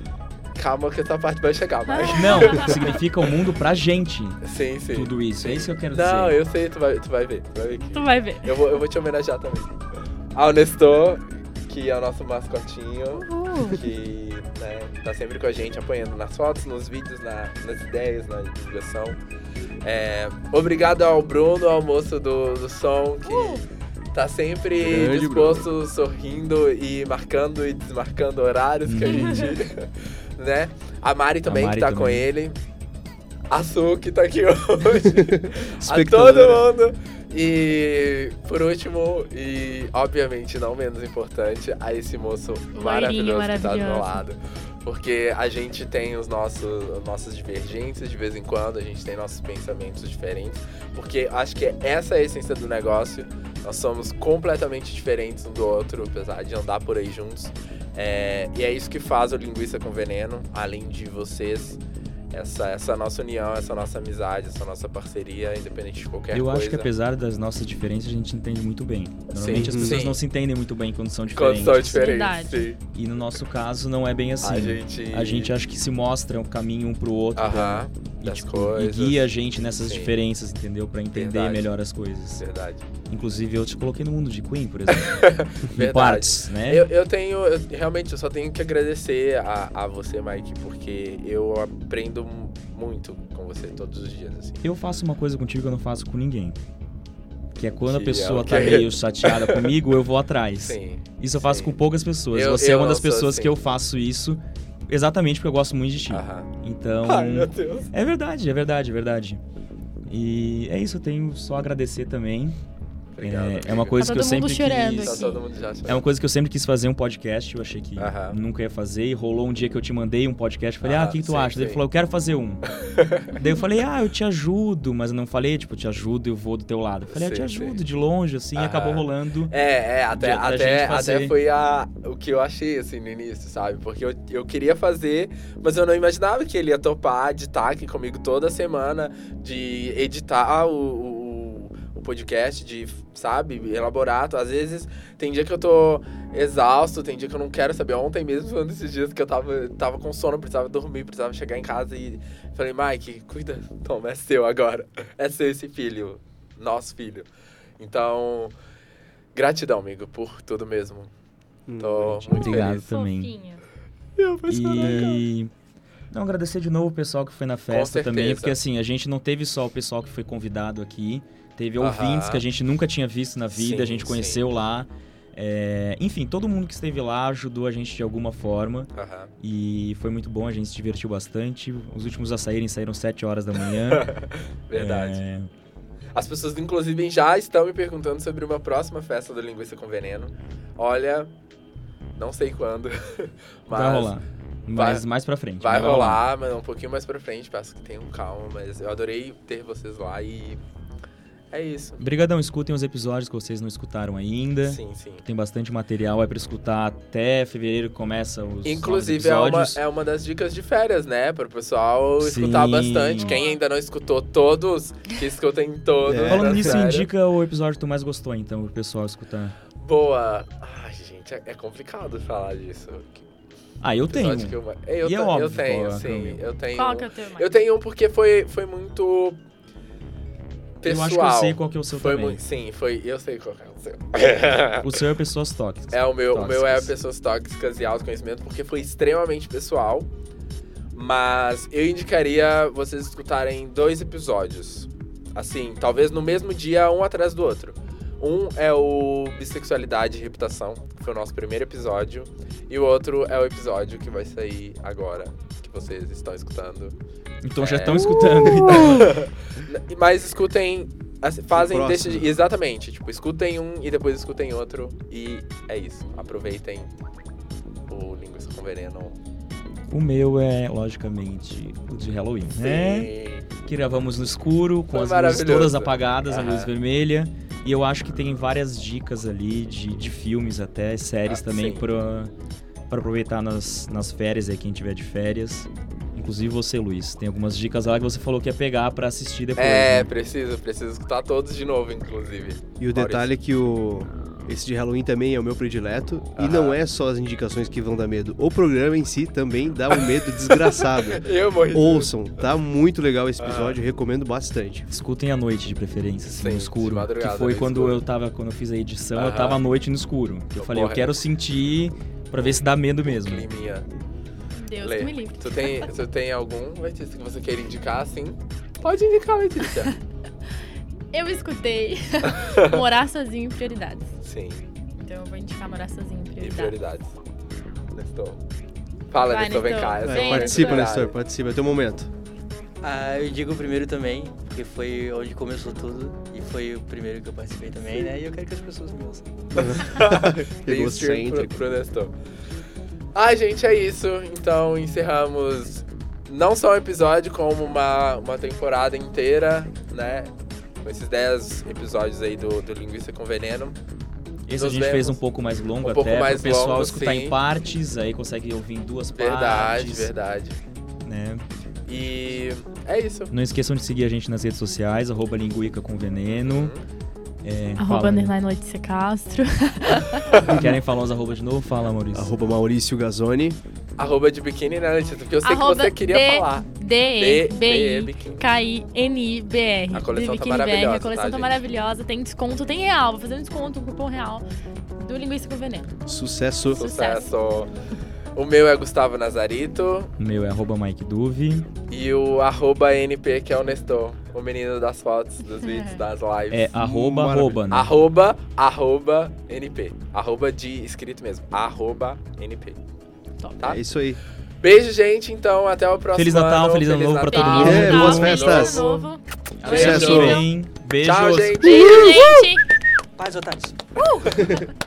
Calma que essa parte vai chegar, mas... Não, significa o mundo pra gente. Sim, sim. Tudo isso, sim. é isso que eu quero Não, dizer. Não, eu sei, tu vai, tu vai ver. Tu vai ver. Tu vai ver. Eu vou, eu vou te homenagear também. Ao Nestor, que é o nosso mascotinho, Uhul. que né, tá sempre com a gente, apoiando nas fotos, nos vídeos, na, nas ideias, na divulgação. É, obrigado ao Bruno, ao moço do, do som, que... Uh tá sempre Grande, disposto, Bruno. sorrindo e marcando e desmarcando horários que a uhum. gente né? A Mari também, a Mari que tá também. com ele. A Su, que tá aqui hoje. a todo mundo. E por último, e obviamente não menos importante, a esse moço maravilhoso, maravilhoso que tá do meu lado. Porque a gente tem os nossos, nossas divergências de vez em quando, a gente tem nossos pensamentos diferentes. Porque acho que essa é a essência do negócio. Nós somos completamente diferentes um do outro, apesar de andar por aí juntos. É, e é isso que faz o Linguiça com Veneno, além de vocês essa, essa nossa união, essa nossa amizade, essa nossa parceria, independente de qualquer Eu coisa. Eu acho que apesar das nossas diferenças, a gente entende muito bem. Normalmente sim, as pessoas sim. não se entendem muito bem quando são diferentes. Quando são diferentes, sim. E no nosso caso não é bem assim. A gente, a gente acha que se mostra um caminho um pro outro. Aham, e, tipo, coisas. e guia a gente nessas diferenças, entendeu? Para entender Verdade. melhor as coisas. Verdade. Inclusive eu te coloquei no mundo de Queen, por exemplo. em partes, né? Eu, eu tenho, eu, realmente, eu só tenho que agradecer a, a você, Mike, porque eu aprendo muito com você todos os dias, assim. Eu faço uma coisa contigo que eu não faço com ninguém. Que é quando a pessoa é tá meio chateada comigo, eu vou atrás. Sim. Isso eu faço sim. com poucas pessoas. Eu, você é uma das pessoas assim. que eu faço isso exatamente porque eu gosto muito de ti. Aham. Então. Ai, meu Deus. É verdade, é verdade, é verdade. E é isso, eu tenho só a agradecer também Obrigado, é, é, uma coisa tá que eu sempre quis. Tá é uma coisa que eu sempre quis fazer um podcast. Eu achei que nunca ia fazer. E rolou um dia que eu te mandei um podcast. Falei, ah, o que, que, tu sim, acha? Sim. Ele falou, eu quero fazer um. Daí eu falei, ah, eu te ajudo. Mas eu não falei, tipo, eu te ajudo e eu vou do teu lado. Eu falei, sim, eu te ajudo de longe, assim. E acabou rolando. É, é, até, até, até foi a, o que eu achei, assim, no início, sabe? Porque eu, eu queria fazer, mas eu não imaginava que ele ia topar de estar aqui comigo toda semana, de editar o, o podcast, de, sabe, elaborar. Às vezes tem dia que eu tô exausto, tem dia que eu não quero saber. Ontem mesmo, falando esses dias que eu tava, tava com sono, precisava dormir, precisava chegar em casa e falei, Mike, cuida, toma, é seu agora. É seu esse filho, nosso filho. Então, gratidão, amigo, por tudo mesmo. Hum, tô muito Obrigado feliz. também. Eu e... Não, agradecer de novo o pessoal que foi na festa também, porque assim, a gente não teve só o pessoal que foi convidado aqui, Teve ouvintes que a gente nunca tinha visto na vida, sim, a gente conheceu sim. lá. É, enfim, todo mundo que esteve lá ajudou a gente de alguma forma. Uhum. E foi muito bom, a gente se divertiu bastante. Os últimos a saírem saíram 7 horas da manhã. Verdade. É... As pessoas, inclusive, já estão me perguntando sobre uma próxima festa do Linguiça com Veneno. Olha, Não sei quando. Mas vai rolar. Mas mais pra frente. Vai rolar, mas um pouquinho mais pra frente. Peço que tenham calma. Mas eu adorei ter vocês lá e é isso. Obrigadão, escutem os episódios que vocês não escutaram ainda. Sim, sim. Tem bastante material aí pra escutar até fevereiro começa os Inclusive, é uma, é uma das dicas de férias, né? Para o pessoal sim. escutar bastante. Quem ainda não escutou todos, que escutem todos. É. Falando nisso, indica o episódio que tu mais gostou, então, pro pessoal escutar. Boa. Ai, gente, é, é complicado falar disso. Ah, eu tenho. Eu, eu, e é óbvio, eu tenho, sim. Eu tenho. Qual que é o teu? Eu tenho um porque foi, foi muito pessoal. Eu acho que eu sei qual que é o seu foi também. Muito, sim, foi, eu sei qual é o seu. o seu é pessoas tóxicas. É, o meu, tóxicas. o meu é pessoas tóxicas e autoconhecimento, porque foi extremamente pessoal. Mas eu indicaria vocês escutarem dois episódios. Assim, talvez no mesmo dia, um atrás do outro. Um é o Bissexualidade e Reputação, que foi o nosso primeiro episódio. E o outro é o episódio que vai sair agora, que vocês estão escutando. Então é... já estão escutando. Então. Mas escutem. Fazem desse, Exatamente. Tipo, escutem um e depois escutem outro. E é isso. Aproveitem o Linguiça com Veneno. O meu é, logicamente, o de Halloween, Sim. né? Que gravamos no escuro, com Foi as luzes todas apagadas, a luz vermelha. E eu acho que tem várias dicas ali de, de filmes até, séries ah, também, pra, pra aproveitar nas, nas férias aí, quem tiver de férias. Inclusive você, Luiz. Tem algumas dicas lá que você falou que ia pegar para assistir depois. É, né? preciso, preciso escutar todos de novo, inclusive. E o detalhe é que o esse de Halloween também é o meu predileto. E não é só as indicações que vão dar medo. O programa em si também dá um medo desgraçado. eu morri. Ouçam, tá muito legal esse episódio, recomendo bastante. Escutem à noite de preferência, assim, Sim, no escuro. Que foi quando escuro. eu tava, quando eu fiz a edição, eu tava à noite no escuro. Eu, eu falei, eu quero sentir pra ver se dá medo mesmo. Climinha. Deus Lê. que me livre. Tu tem, tu tem algum, Letícia, que você queira indicar, assim? Pode indicar, Letícia. eu escutei Morar Sozinho em Prioridades. Sim. Então eu vou indicar Morar Sozinho em Prioridades. E Prioridades. Nestor. Fala, Vai, Nestor, vem cá. Vem, participa, Nestor, participa. É teu momento. Ah, eu digo o primeiro também, porque foi onde começou tudo e foi o primeiro que eu participei também, né? E eu quero que as pessoas me ouçam. Egocêntrico. Pro, pro Nestor. Ah, gente, é isso. Então encerramos não só um episódio, como uma, uma temporada inteira, né? Com esses 10 episódios aí do, do Linguiça com Veneno. Esse Nos a gente vemos. fez um pouco mais longo um até, pouco mais o pessoal longo, escutar sim. em partes, aí consegue ouvir em duas verdade, partes. Verdade, verdade. Né? E é isso. Não esqueçam de seguir a gente nas redes sociais, arroba Linguica com Veneno. Uhum. É, arroba underline Letícia Castro. Querem falar os arroba de novo? Fala, Maurício. Arroba Maurício Gazoni. Arroba de biquíni, né, Letícia? Porque eu sei arroba que você queria D, falar. D-E-B-I-K-I-N-I-B-R. A coleção tá maravilhosa. A coleção tá, tá maravilhosa. Tem desconto, tem real. Vou fazer um desconto, um cupom real do Linguiça com Veneno. Sucesso. Sucesso. O meu é Gustavo Nazarito. O meu é arroba Mike Duve. E o arroba NP, que é o Nestor. O menino das fotos, dos vídeos, das lives. É arroba, arroba, né? Arroba, arroba, NP. Arroba de escrito mesmo. Arroba, NP. Top. Tá? É isso aí. Beijo, gente. Então, até o próximo Feliz Natal, ano. feliz ano novo pra todo mundo. É, boas festas. novo. Sucesso. Beijo. Beijos. Tchau, gente. Beijo, gente. Paz, otários.